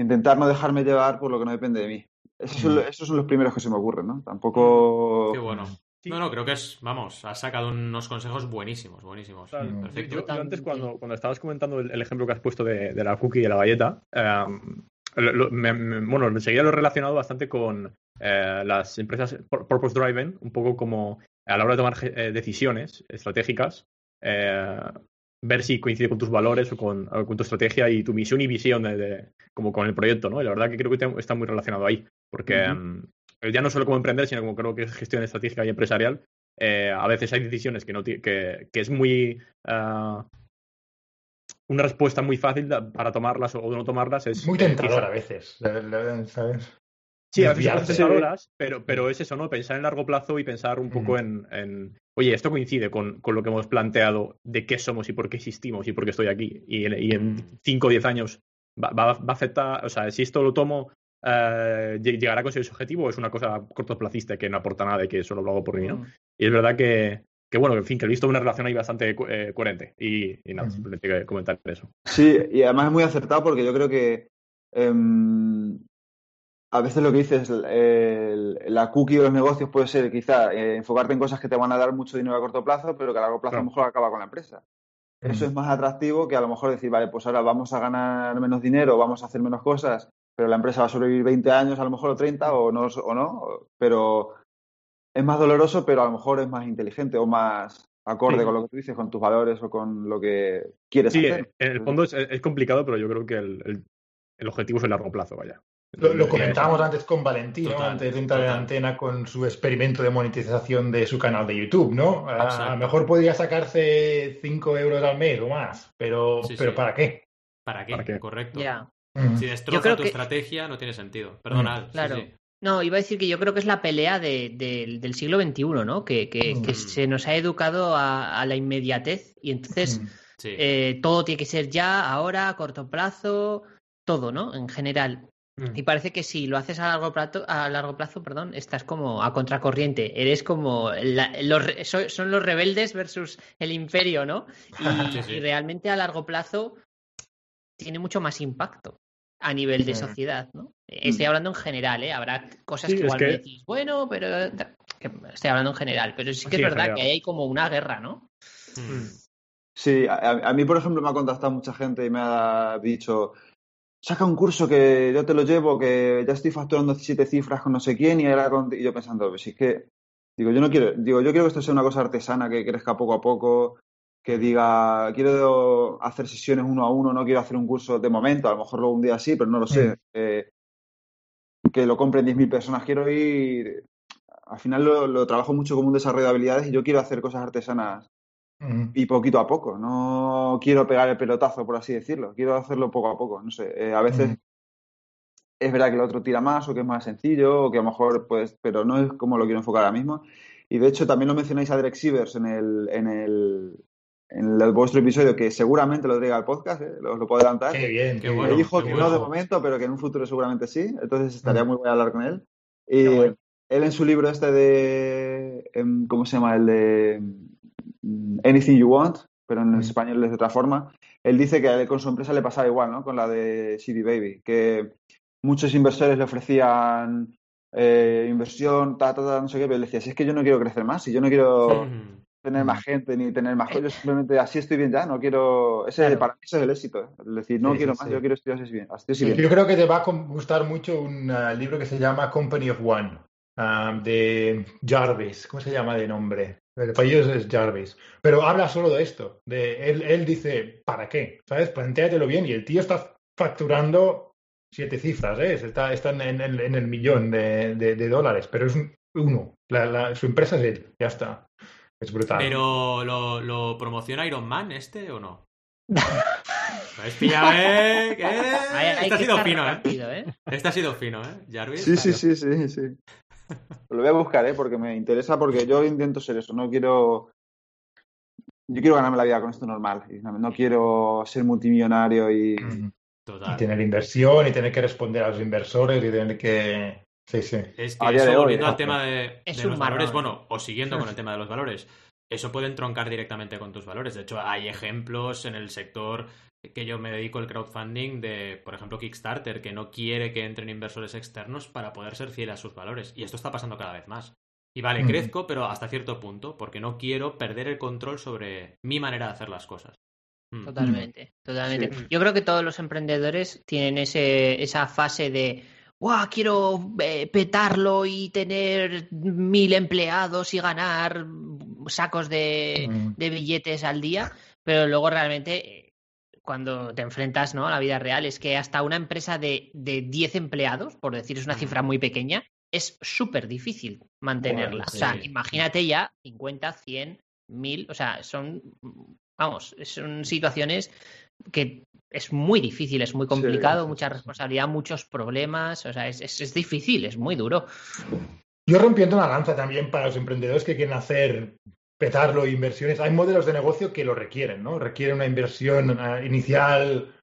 intentar no dejarme llevar por lo que no depende de mí. Esos son, Mm. lo- esos son los primeros que se me ocurren, ¿no? Tampoco... Qué bueno. Sí. No, no, creo que es, vamos, has sacado unos consejos buenísimos, buenísimos. Claro, Mm. Perfecto. Yo, yo antes, cuando, cuando estabas comentando el, el ejemplo que has puesto de, de la cookie y de la galleta, eh, lo- lo- me- me- bueno, enseguida lo he relacionado bastante con eh, las empresas pur- purpose driven, un poco como a la hora de tomar eh, decisiones estratégicas, eh, ver si coincide con tus valores o con, tu estrategia y tu misión y visión de, de- como con el proyecto, ¿no? Y la verdad que creo que te- está muy relacionado ahí, porque mm, ya no solo como emprender, sino como creo que es gestión estratégica y empresarial, eh, a veces hay decisiones que, no que, que es muy... ah, una respuesta muy fácil para tomarlas o no tomarlas es... muy eh, tentador quizá- a veces, ¿sabes? Sí, a veces tentadoras, pero, pero es eso, ¿no? Pensar en largo plazo y pensar un poco Ujú. en, en, oye, esto coincide con, con lo que hemos planteado de qué somos y por qué existimos y por qué estoy aquí. Y en, y en Mm. 5 o 10 años va, va- va a afectar, o sea, si esto lo tomo, eh, lle- llegará a conseguir su objetivo o es una cosa cortoplacista que no aporta nada y que solo lo hago por mí, ¿no? Mm. Y es verdad que, que bueno, en fin, que he visto una relación ahí bastante eh, coherente. Y, y nada, simplemente que comentar eso. Sí, y además es muy acertado porque yo creo que em, a veces lo que dices, el- la cookie de los negocios puede ser quizá eh, enfocarte en cosas que te van a dar mucho dinero a corto plazo, pero que a largo plazo a lo mejor acaba con la empresa. Eso es más atractivo que a lo mejor decir, vale, pues ahora vamos a ganar menos dinero, vamos a hacer menos cosas, pero la empresa va a sobrevivir 20 años, a lo mejor o 30 o no, o no pero es más doloroso, pero a lo mejor es más inteligente o más acorde Sí. con lo que tú dices, con tus valores o con lo que quieres Sí, hacer. en el fondo es, es complicado, pero yo creo que el, el- el objetivo es el largo plazo, vaya. Lo, comentábamos eso. antes con Valentino, Total, antes de entrar en total. antena con su experimento de monetización de su canal de YouTube, ¿no? A, lo mejor podría sacarse 5 euros al mes o más, pero, Sí, pero sí. ¿para qué? ¿Para qué? ¿Para qué? Correcto. Mm. Si destroza creo tu que- estrategia, no tiene sentido. Perdona, Al, sí, Claro. sí. No, iba a decir que yo creo que es la pelea de- de- del siglo XXI, ¿no? Que, que- que Mm. se nos ha educado a, a la inmediatez y entonces Mm. Sí. eh, todo tiene que ser ya, ahora, a corto plazo, todo, ¿no? En general. Mm. Y parece que si lo haces a largo plazo, a largo plazo, perdón, estás como a contracorriente. Eres como la- los, son los rebeldes versus el imperio, ¿no? Y, Sí, sí. y realmente a largo plazo tiene mucho más impacto a nivel de Mm. sociedad, ¿no? Estoy Mm. hablando en general, ¿eh? Habrá cosas Sí, que igual que- me decís, bueno, pero que estoy hablando en general, pero sí que Sí, es verdad que hay como una guerra, ¿no? Sí, a, a mí, por ejemplo, me ha contactado mucha gente y me ha dicho, saca un curso que yo te lo llevo, que ya estoy facturando siete cifras con no sé quién y ahora con... Y yo pensando, pues si es que, digo, yo no quiero, digo, yo quiero que esto sea una cosa artesana, que crezca poco a poco, que diga, quiero hacer sesiones uno a uno, no quiero hacer un curso de momento, a lo mejor luego un día sí, pero no lo sé. Mm. Eh, que lo compren 10.000 personas, quiero ir... Al final lo, lo trabajo mucho como un desarrollo de habilidades y yo quiero hacer cosas artesanas. Y poquito a poco. No quiero pegar el pelotazo, por así decirlo. Quiero hacerlo poco a poco. No sé. eh, a veces es verdad que el otro tira más o que es más sencillo o que a lo mejor, pues, pero no es como lo quiero enfocar ahora mismo. Y de hecho también lo mencionáis a Derek Sivers en el, en el, en el vuestro episodio, que seguramente lo traiga al podcast, ¿eh? lo, lo puedo adelantar. Qué bien, Qué bueno. Me dijo que bueno. no de momento, pero que en un futuro seguramente sí. Entonces estaría muy bueno hablar con él. Y bueno. él en su libro este de, em, ¿cómo se llama? El de Anything You Want, pero en Mm. español es de otra forma. Él dice que a él con su empresa le pasaba igual, ¿no? Con la de CD Baby, que muchos inversores le ofrecían eh, inversión, ta, ta, ta, no sé qué, pero él decía, si es que yo no quiero crecer más, si yo no quiero Mm. tener más gente ni tener más cosas, yo simplemente así estoy bien ya, no quiero, ese Claro. para mí ese es el éxito, ¿eh? es decir, no Sí, quiero sí, más, yo quiero estudiar así bien, así Sí, bien. yo creo que te va a gustar mucho un ah, libro que se llama Company of One, ah, de Jarvis. ¿Cómo se llama de nombre? El apellido es Jarvis. Pero habla solo de esto. De, él, él dice, ¿para qué? ¿Sabes? Plantéatelo bien. Y el tío está facturando siete cifras, ¿eh? Está, está en, en en el millón de, de- dólares, pero es un- uno. La- su empresa es él. Ya está. Es brutal. Pero ¿lo, lo promociona Iron Man este o no? ¿Lo habéis pillado, eh? ¿Qué? Hay, hay Este ha sido fino, ¿eh? rápido, ¿eh? Este ha sido fino, ¿eh? Jarvis. Sí, sí, sí, sí, sí. Lo voy a buscar, ¿eh? Porque me interesa, porque yo intento ser eso, no quiero... Yo quiero ganarme la vida con esto normal, no, quiero ser multimillonario y... Mm. Y Total. tener inversión y tener que responder a los inversores y tener que... Sí, sí. Es que eso, volviendo ¿no? al tema de, Es de un los valores, bueno, o siguiendo con el tema de los valores, eso puede entroncar directamente con tus valores. De hecho, hay ejemplos en el sector que yo me dedico al crowdfunding de, por ejemplo, Kickstarter, que no quiere que entren inversores externos para poder ser fiel a sus valores. Y esto está pasando cada vez más. Y vale, crezco, pero hasta cierto punto, porque no quiero perder el control sobre mi manera de hacer las cosas. Mm. Totalmente, totalmente. Sí. Yo creo que todos los emprendedores tienen ese, esa fase de, ¡guau! Quiero eh, petarlo y tener mil empleados y ganar sacos de, Mm. de billetes al día, pero luego realmente eh, cuando te enfrentas ¿no? a la vida real es que hasta una empresa de, de 10 empleados, por decir es una cifra muy pequeña, es súper difícil mantenerla. Bueno, O sea, imagínate ya 50, 100, 1000, o sea, son, vamos, son situaciones que es muy difícil, es muy complicado, sí, mucha responsabilidad, muchos problemas, o sea, es, es, es difícil, es muy duro. Yo rompiendo una lanza también para los emprendedores que quieren hacer petarlo, inversiones. Hay modelos de negocio que lo requieren, ¿no? Requieren una inversión eh, inicial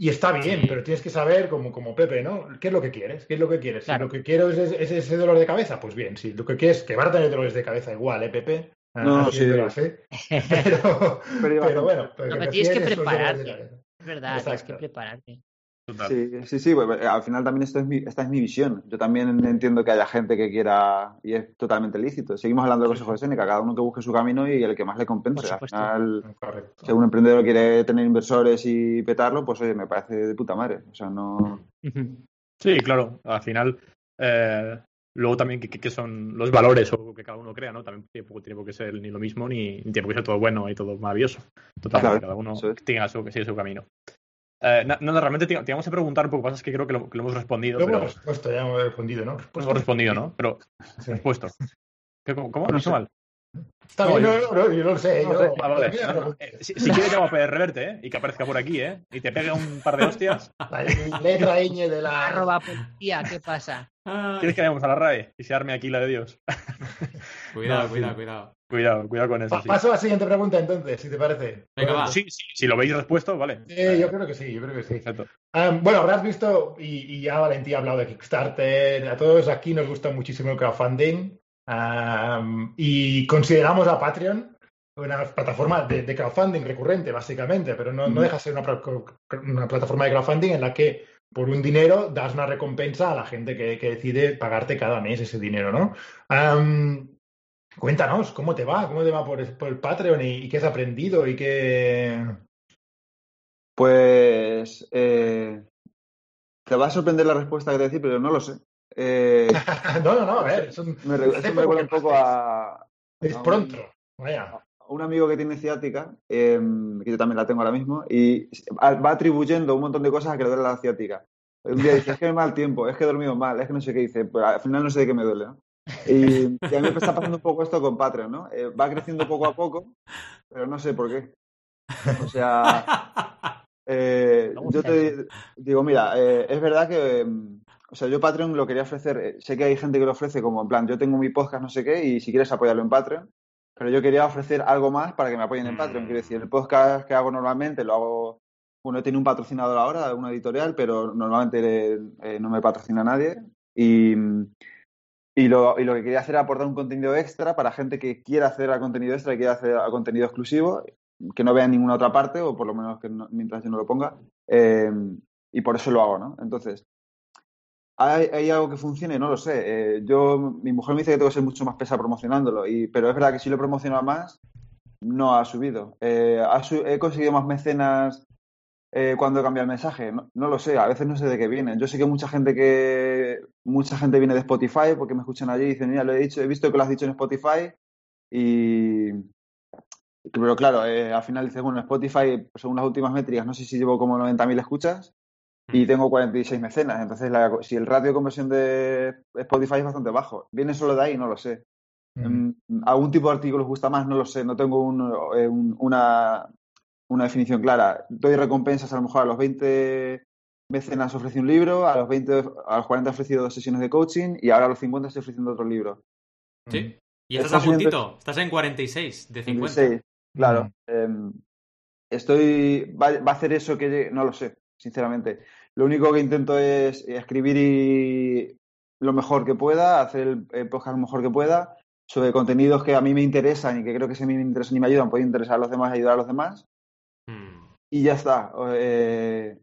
y está bien, Sí. pero tienes que saber, como, como Pepe, ¿no? ¿Qué es lo que quieres? ¿Qué es lo que quieres? Claro. Si lo que quiero es, es ese dolor de cabeza, pues bien. Si lo que quieres, que van a tener dolores de cabeza igual, ¿eh, Pepe? No, así sí. base. Pero, Pero bueno, pero No, pero tienes que prepararte. Es verdad, tienes que prepararte. Total. Sí, sí, sí, pues, al final también esto es mi, esta es mi visión. Yo también entiendo que haya gente que quiera, y es totalmente lícito. Seguimos hablando del consejo de Seneca, cada uno que busque su camino y el que más le compense. Al final, Correcto. si un emprendedor quiere tener inversores y petarlo, pues oye, me parece de puta madre. O sea, no. Sí, claro. Al final, eh, luego también que, que- que son los valores o que cada uno crea, ¿no? También tampoco tiene por qué ser ni lo mismo ni, ni tiene por qué ser todo bueno y todo maravilloso. Totalmente, Claro, cada uno tenga su, su camino. Eh, nada, realmente te, te íbamos a preguntar un poco, pasa es que creo que lo, que lo hemos respondido, Lo pero hemos respuesto, ya hemos respondido, ¿no? no Respuesto. hemos respondido, ¿no? Pero Sí. respuesto. ¿Qué, ¿Cómo? ¿Cómo? No ¿No sé. mal? Está No, bien, yo- no, no, yo no lo sé. No yo- sé. Ah, vale. No, no. Eh, Si, si quieres llamo a PR Reverte, ¿eh? Y que aparezca por aquí, ¿eh? Y te pegue un par de hostias. La letra ñ de la. Arroba policía, ¿qué pasa? Ay. ¿Quieres que vayamos a la RAE? Y se arme aquí la de Dios. Cuidado, No, sí. cuidado, cuidado. Cuidado, cuidado con eso, Pa- sí. Paso a la siguiente pregunta entonces, si te parece. Venga, va. Sí, sí, si lo veis respuesto, vale. Yo creo que sí, yo creo que sí. Exacto. Um, bueno, habrás visto, y, y ya Valentía ha hablado de Kickstarter, a todos aquí nos gusta muchísimo el crowdfunding um, y consideramos a Patreon una plataforma de, de crowdfunding recurrente, básicamente, pero no, no deja de ser una plataforma de crowdfunding en la que por un dinero das una recompensa a la gente que, que decide pagarte cada mes ese dinero, ¿no? Um, cuéntanos, ¿cómo te va? ¿Cómo te va por, por el Patreon y, y qué has aprendido y qué... Pues. eh, te va a sorprender la respuesta que te decir, pero no lo sé. Eh, no, no, no, a ver, es un- me, recuerda un poco a, Es a un- pronto, vaya. Un amigo que tiene ciática, eh, que yo también la tengo ahora mismo, y va atribuyendo un montón de cosas a que le duele la ciática. Un día dice, es que me mal tiempo, es que he dormido mal, es que no sé qué dice, pero al final no sé de qué me duele, ¿no? Y, y a mí me está pasando un poco esto con Patreon, ¿no? Eh, va creciendo poco a poco, pero no sé por qué. O sea, Eh, yo te digo, mira, eh, es verdad que, mm, o sea, yo Patreon lo quería ofrecer, sé que hay gente que lo ofrece como en plan, yo tengo mi podcast, no sé qué, y si quieres apoyarlo en Patreon, pero yo quería ofrecer algo más para que me apoyen en Mm. Patreon. Quiero decir, el podcast que hago normalmente lo hago, bueno, tiene un patrocinador ahora, una editorial, pero normalmente eh, no me patrocina nadie. Y, y, lo, y lo que quería hacer era aportar un contenido extra para gente que quiera acceder a contenido extra y quiera acceder a contenido exclusivo, que no vea en ninguna otra parte, o por lo menos que no- mientras yo no lo ponga. Eh, y por eso lo hago, ¿no? Entonces, ¿hay, hay algo que funcione? No lo sé. Eh, yo, mi mujer me dice que tengo que ser mucho más pesado promocionándolo, y, pero es verdad que si lo he promocionado más, no ha subido. Eh, he conseguido más mecenas eh, cuando cambia el mensaje. No, lo sé, a veces no sé de qué vienen. Yo sé que mucha gente que mucha gente viene de Spotify porque me escuchan allí y dicen, mira, lo he dicho, he visto que lo has dicho en Spotify y pero claro, eh, al final dices, bueno, en Spotify, según las últimas métricas, no sé si llevo como 90.000 escuchas y tengo 46 mecenas. Entonces, la- si el ratio de conversión de Spotify es bastante bajo, ¿viene solo de ahí? No lo sé. Mm. Mm, ¿Algún tipo de artículo os gusta más? No lo sé, no tengo un, eh, un- una, una definición clara. Doy recompensas a lo mejor a los 20 mecenas ofrecí un libro, a los 20, a los 40 he ofrecido dos sesiones de coaching y ahora a los 50 estoy ofreciendo otro libro. Sí. Y Está estás a puntito. Estás en 46 de 50. 26, claro. Mm. Eh, estoy. Va, va a hacer eso que llegue- No lo sé, sinceramente. Lo único que intento es escribir y lo mejor que pueda, hacer el, podcast lo mejor que pueda, sobre contenidos que a mí me interesan y que creo que si a mí me interesan y me ayudan, pueden interesar a los demás y ayudar a los demás. Mm. Y ya está. Eh,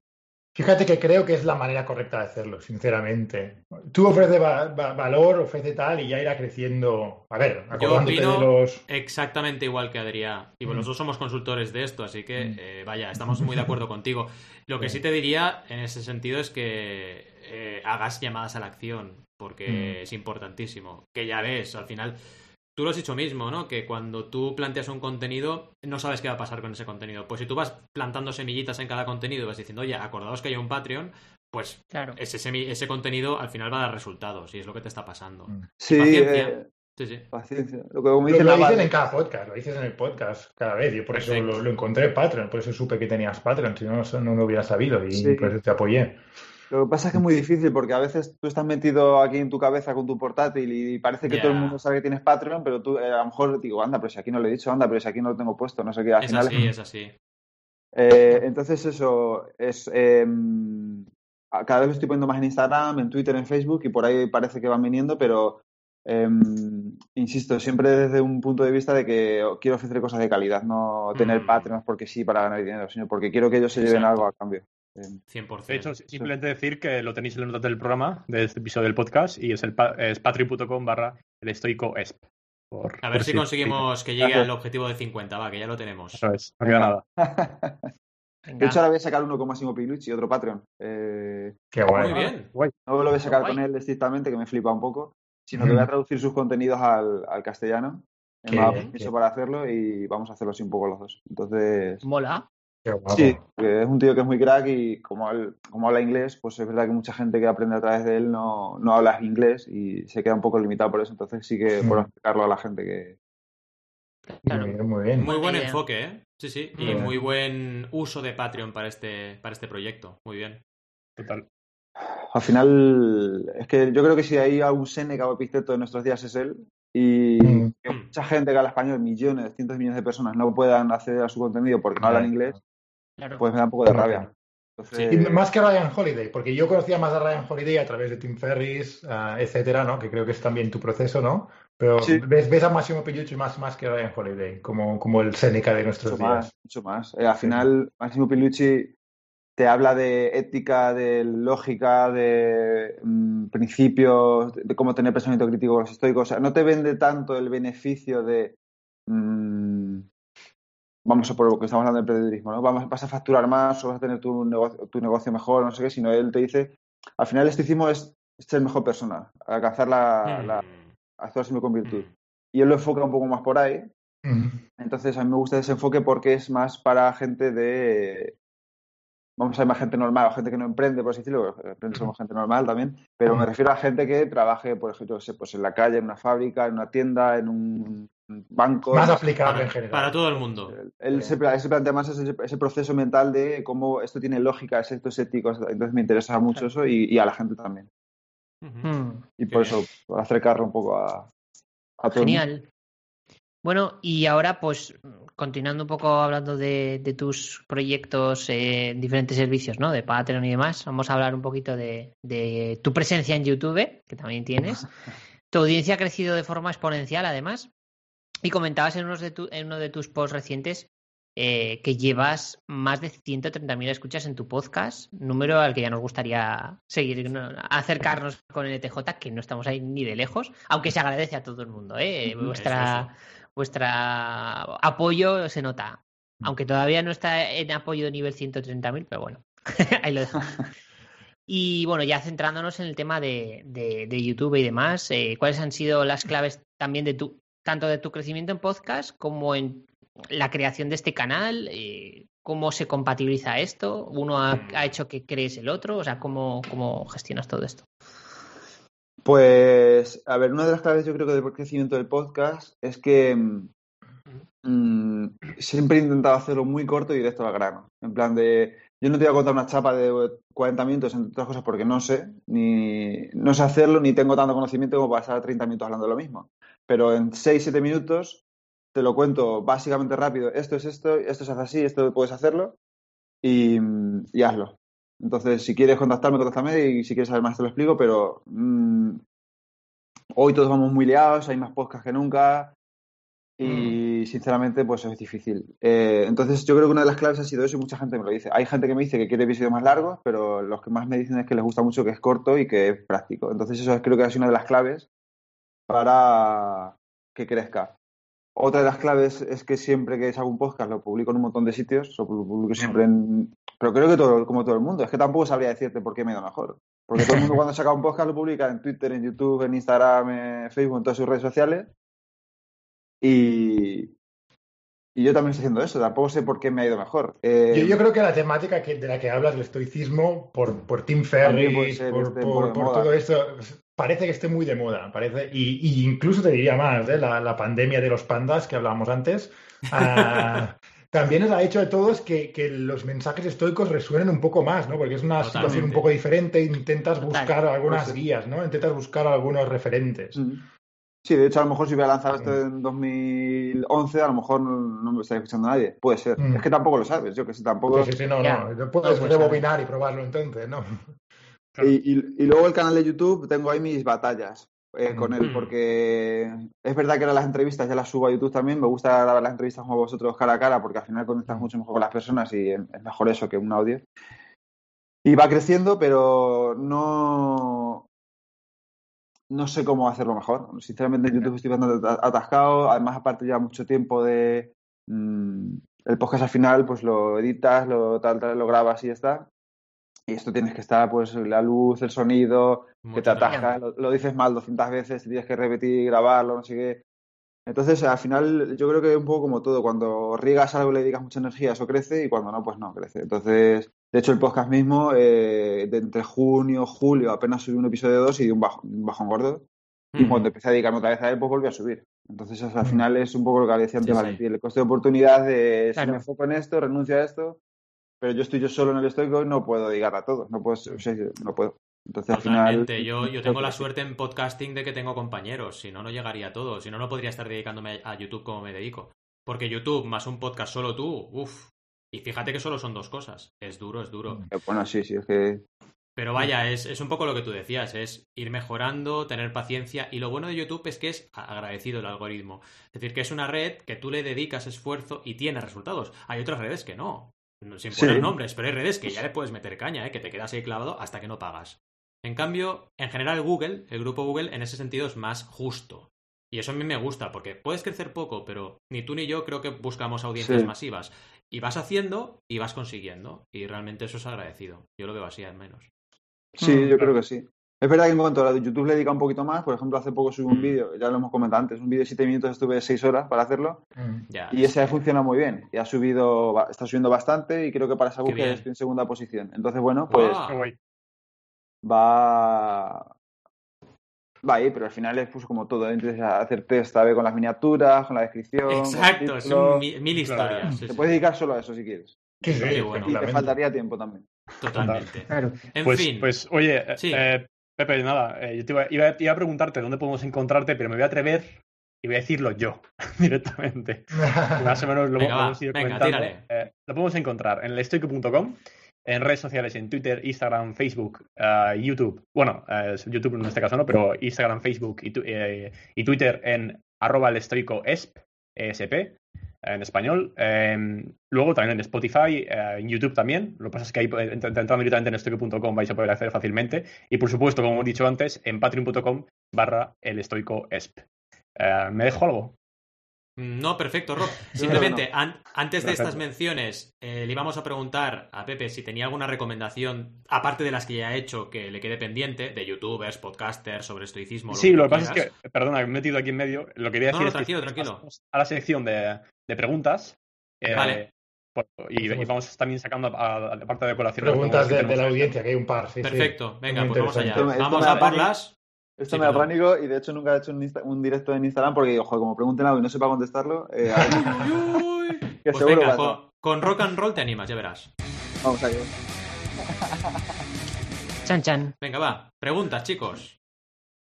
Fíjate que creo que es la manera correcta de hacerlo, sinceramente. Tú ofreces va- va- valor, ofrece tal y ya irá creciendo. A ver, acordándote opino- de los. Exactamente igual que Adrián. Y bueno, Mm. los dos somos consultores de esto, así que Mm. eh, vaya, estamos muy de acuerdo contigo. Lo que sí te diría en ese sentido es que eh, hagas llamadas a la acción, porque Mm. es importantísimo. Que ya ves, al final, tú lo has dicho mismo, ¿no? Que cuando tú planteas un contenido, no sabes qué va a pasar con ese contenido. Pues si tú vas plantando semillitas en cada contenido y vas diciendo, oye, acordaos que hay un Patreon, pues Claro. ese, semi- ese contenido al final va a dar resultados y es lo que te está pasando. Mm. sí, paciencia. eh, Sí, sí. paciencia. Lo que Lo, lo Naval- dicen en cada podcast, lo dices en el podcast cada vez. Yo por eso lo, lo encontré en Patreon, por eso supe que tenías Patreon, si no, no, no lo hubiera sabido y Sí. por eso te apoyé. Lo que pasa es que es muy difícil porque a veces tú estás metido aquí en tu cabeza con tu portátil y parece que todo el mundo sabe que tienes Patreon, pero tú eh, a lo mejor digo, anda, pero si aquí no lo he dicho, anda, pero si aquí no lo tengo puesto, no sé qué. Al Es final así, es así. Eh, entonces eso es eh, cada vez lo estoy poniendo más en Instagram, en Twitter, en Facebook y por ahí parece que van viniendo, pero eh, insisto, siempre desde un punto de vista de que quiero ofrecer cosas de calidad, no tener Mm. Patreons porque sí para ganar dinero, sino porque quiero que ellos se lleven algo a cambio. Eh, 100%. De hecho, simplemente decir que lo tenéis en las notas del programa, de este episodio del podcast, y es, el, pa- es patreon.com barra el estoico esp. Por- A ver por si conseguimos que llegue Gracias. al objetivo de 50, va, que ya lo tenemos. Eso es, no queda nada. De hecho, ahora voy a sacar uno con Máximo Pilucci, otro Patreon. Eh, Qué guay. Muy bien. no lo voy a sacar con él estrictamente, que me flipa un poco, sino que voy a traducir sus contenidos al, al castellano. Me ha permiso para hacerlo y vamos a hacerlo así un poco los dos. Entonces, Mola. Qué guapo. sí, que es un tío que es muy crack y como, él- como habla inglés, pues es verdad que mucha gente que aprende a través de él no, no habla inglés y se queda un poco limitado por eso. Entonces sí que Mm. puedo explicarlo a la gente que... Claro. Muy bien, muy bien. Muy Buena buen enfoque, ¿eh? Sí, sí. Y Bien. muy buen uso de Patreon para este, para este proyecto. Muy bien. Total. Al final, es que yo creo que si hay algún Seneca o Epicteto de nuestros días es él. Y Mm. que mucha gente que habla español, millones, cientos de millones de personas, no puedan acceder a su contenido porque no hablan inglés, Claro. pues me da un poco de rabia. Entonces, Y más que Ryan Holiday, porque yo conocía más a Ryan Holiday a través de Tim Ferris, ah, etcétera, ¿no? Que creo que es también tu proceso, ¿no? Pero Sí. ves, ves a Massimo Pigliucci más, más que Ryan Holiday, como, como el Seneca de nuestros mucho días. más, mucho más. Eh, al final, Máximo Pilucci te habla de ética, de lógica, de mm, principios, de cómo tener pensamiento crítico con los estoicos. O sea, no te vende tanto el beneficio de. mm, vamos a por lo que estamos hablando del periodismo, ¿no? Vamos, vas a facturar más o vas a tener tu negocio, tu negocio mejor, no sé qué, sino él te dice. Al final, el estoicismo es ser mejor persona, alcanzar la, Mm. la con virtud. Mm. Y él lo enfoca un poco más por ahí, Mm. entonces, a mí me gusta ese enfoque porque es más para gente de. Vamos a llamar gente normal o gente que no emprende, por así decirlo. Emprende somos gente normal también. Pero me refiero a gente que trabaje, por ejemplo, pues en la calle, en una fábrica, en una tienda, en un bancos. Más aplicable Para, en general. para todo el mundo. Él se, se plantea más ese, ese proceso mental de cómo esto tiene lógica, es esto es ético, entonces me interesa mucho eso y, y a la gente también. Mm, Y por eso, por acercarlo un poco a, a todo el mundo. genial. Bueno, y ahora, pues, continuando un poco hablando de, de tus proyectos eh, en diferentes servicios, ¿no? De Patreon y demás, vamos a hablar un poquito de, de tu presencia en YouTube, que también tienes. Tu audiencia ha crecido de forma exponencial, además. Y comentabas en, unos de tu- en uno de tus posts recientes eh, que llevas más de 130.000 escuchas en tu podcast, número al que ya nos gustaría seguir, ¿no? acercarnos con el ETJ, que no estamos ahí ni de lejos, aunque se agradece a todo el mundo. ¿eh? Vuestra, vuestra apoyo se nota, aunque todavía no está en apoyo de nivel 130.000, pero bueno, ahí lo dejo. Y bueno, ya centrándonos en el tema de, de- de YouTube y demás, eh, ¿cuáles han sido las claves también de tu, tanto de tu crecimiento en podcast como en la creación de este canal? Eh, ¿Cómo se compatibiliza esto? ¿Uno ha, ha hecho que crees el otro? O sea, ¿cómo, cómo gestionas todo esto? Pues, a ver, una de las claves yo creo que del crecimiento del podcast es que mm, mm, siempre he intentado hacerlo muy corto y directo al grano. En plan de, yo no te voy a contar una chapa de 40 minutos, entre otras cosas, porque no sé, ni no sé hacerlo, ni tengo tanto conocimiento como para estar 30 minutos hablando de lo mismo. Pero en 6-7 minutos te lo cuento básicamente rápido. Esto es esto, esto se hace así, esto puedes hacerlo y, y hazlo. Entonces, si quieres contactarme, contáctame y si quieres saber más te lo explico, pero mm, hoy todos vamos muy liados, hay más podcasts que nunca y sinceramente pues es difícil. Eh, entonces yo creo que una de las claves ha sido eso y mucha gente me lo dice. Hay gente que me dice que quiere episodios más largos, pero los que más me dicen es que les gusta mucho que es corto y que es práctico. Entonces eso es- creo que ha sido una de las claves para que crezca. Otra de las claves es que siempre que hago un podcast lo publico en un montón de sitios, lo publico siempre en... Pero creo que todo, como todo el mundo, es que tampoco sabría decirte por qué me ha ido mejor. Porque todo el mundo cuando saca un podcast lo publica en Twitter, en YouTube, en Instagram, en Facebook, en todas sus redes sociales. Y, y yo también estoy haciendo eso, tampoco sé por qué me ha ido mejor. Eh, Yo, yo creo que la temática que, de la que hablas, el estoicismo, por, por Tim Ferriss, ser por, este, por- por todo esto, parece que esté muy de moda. Parece, y, y incluso te diría más, ¿eh? la, la pandemia de los pandas que hablábamos antes. ah, también nos ha hecho de todos que, que los mensajes estoicos resuenen un poco más, ¿no? Porque es una situación un poco diferente. Intentas Total. buscar algunas Pues sí. guías, ¿no? Intentas buscar algunos referentes. Mm. Sí, de hecho, a lo mejor si hubiera lanzado esto en 2011, a lo mejor no, no me estaría escuchando nadie. Puede ser. Mm. Es que tampoco lo sabes, yo que sé, tampoco. Sí, sí, sí, no, no. No Puedes No, pues, rebobinar y probarlo entonces, ¿no? Y, y- y luego el canal de YouTube, tengo ahí mis batallas eh, con él, Mm. porque es verdad que ahora las entrevistas ya las subo a YouTube también. Me gusta grabar las entrevistas con vosotros cara a cara, porque al final conectas mucho mejor con las personas y es mejor eso que un audio. Y va creciendo, pero no. No sé cómo hacerlo mejor. Sinceramente, en YouTube estoy bastante at- atascado. Además, aparte, lleva mucho tiempo de. mm, el podcast al final, pues lo editas, lo tal, tal, lo grabas y ya está. Y esto tienes que estar, pues, la luz, el sonido, que te ataja, lo, lo dices mal 200 veces, tienes que repetir, grabarlo, no sé qué. Entonces, al final, yo creo que es un poco como todo. Cuando riegas algo y le dedicas mucha energía, eso crece, y cuando no, pues no crece. Entonces, de hecho, el podcast mismo, eh, de entre junio, julio, apenas subí un episodio 2 y di un, bajo, un bajón gordo. Y cuando empecé a dedicarme otra vez a él, pues volví a subir. Entonces, al final es un poco lo que decía antes Sí, sí. El coste de oportunidad de si Claro. me enfoco en esto, renuncio a esto, pero yo estoy yo solo en el estoico y no puedo dedicar a todo. No puedo, o sea, no puedo. Entonces, al final. Yo, yo tengo la suerte en podcasting de que tengo compañeros. Si no, no llegaría a todo. Si no, no podría estar dedicándome a YouTube como me dedico. Porque YouTube más un podcast solo tú, uff. Y fíjate que solo son dos cosas. Es duro, es duro. Eh, Bueno, sí, sí, es que. Pero vaya, es, es un poco lo que tú decías, es ir mejorando, tener paciencia. Y lo bueno de YouTube es que es agradecido el algoritmo. Es decir, que es una red que tú le dedicas esfuerzo y tiene resultados. Hay otras redes que no. No- Sin poner Sí. nombres, pero hay redes que ya le puedes meter caña, ¿eh? que te quedas ahí clavado hasta que no pagas. En cambio, en general Google, el grupo Google, en ese sentido es más justo. Y eso a mí me gusta, porque puedes crecer poco, pero ni tú ni yo creo que buscamos audiencias Sí. masivas. Y vas haciendo y vas consiguiendo. Y realmente eso es agradecido. Yo lo veo así al menos. Sí, Mm, yo creo que sí. Es verdad que en cuanto a la de YouTube le dedica un poquito más. Por ejemplo, hace poco subí un Mm. vídeo, ya lo hemos comentado antes, un vídeo de 7 minutos, estuve 6 horas para hacerlo. Mm. Ya, Y ese ha funcionado muy bien. Y ha subido, está subiendo bastante y creo que para esa Qué búsqueda estoy en segunda posición. Entonces, bueno, pues Ah. Qué guay. va. va ahí, pero al final es pues, como todo. Entonces, a hacer test a ver con las miniaturas, con la descripción. Exacto, mi- mil Claro. historias. sí, Te sí. puedes dedicar solo a eso si quieres. Sí, bueno. Y te faltaría tiempo también. Totalmente. Claro. En Pues, fin. pues oye, eh, Sí. eh, Pepe, nada, eh, yo te iba, iba- iba a preguntarte dónde podemos encontrarte, pero me voy a atrever y voy a decirlo yo directamente. Más o menos lo, Venga, venga, comentando. Eh, lo podemos encontrar en elestoico.com, en redes sociales, en Twitter, Instagram, Facebook, eh, YouTube. Bueno, eh, es YouTube en este caso no, pero Instagram, Facebook y, tu- eh, y Twitter en arroba elestoicoesp, ESP, en español. Eh, luego también en Spotify, eh, en YouTube también. Lo que pasa es que ahí eh, ent- entrando directamente en elestoico.com vais a poder acceder fácilmente. Y por supuesto, como hemos dicho antes, en patreon.com barra elestoicoesp. Eh, ¿Me dejo algo? No, perfecto, Rob. Simplemente, an- antes de estas menciones, eh, le íbamos a preguntar a Pepe si tenía alguna recomendación, aparte de las que ya ha hecho, que le quede pendiente, de youtubers, podcasters, sobre estoicismo. Sí, que lo que pasa es que, perdona, me he metido aquí en medio. Lo que quería No, decir no, es tranquilo, que tranquilo. a la sección de, de preguntas. eh, Vale. por- y, y vamos también sacando a, a la parte de colación. Preguntas de, la audiencia, que hay un par. sí, sí. Perfecto, venga, Muy pues vamos allá. Vamos a da por pánico. las. Esto Sí, me da pánico y de hecho nunca he hecho un, insta- un directo en Instagram porque, ojo, como pregunten algo y no sepa contestarlo, eh, a ver, que Pues seguro venga, con, con rock and roll te animas, ya verás. Vamos allá. Chan, chan. Venga, va. Preguntas, chicos.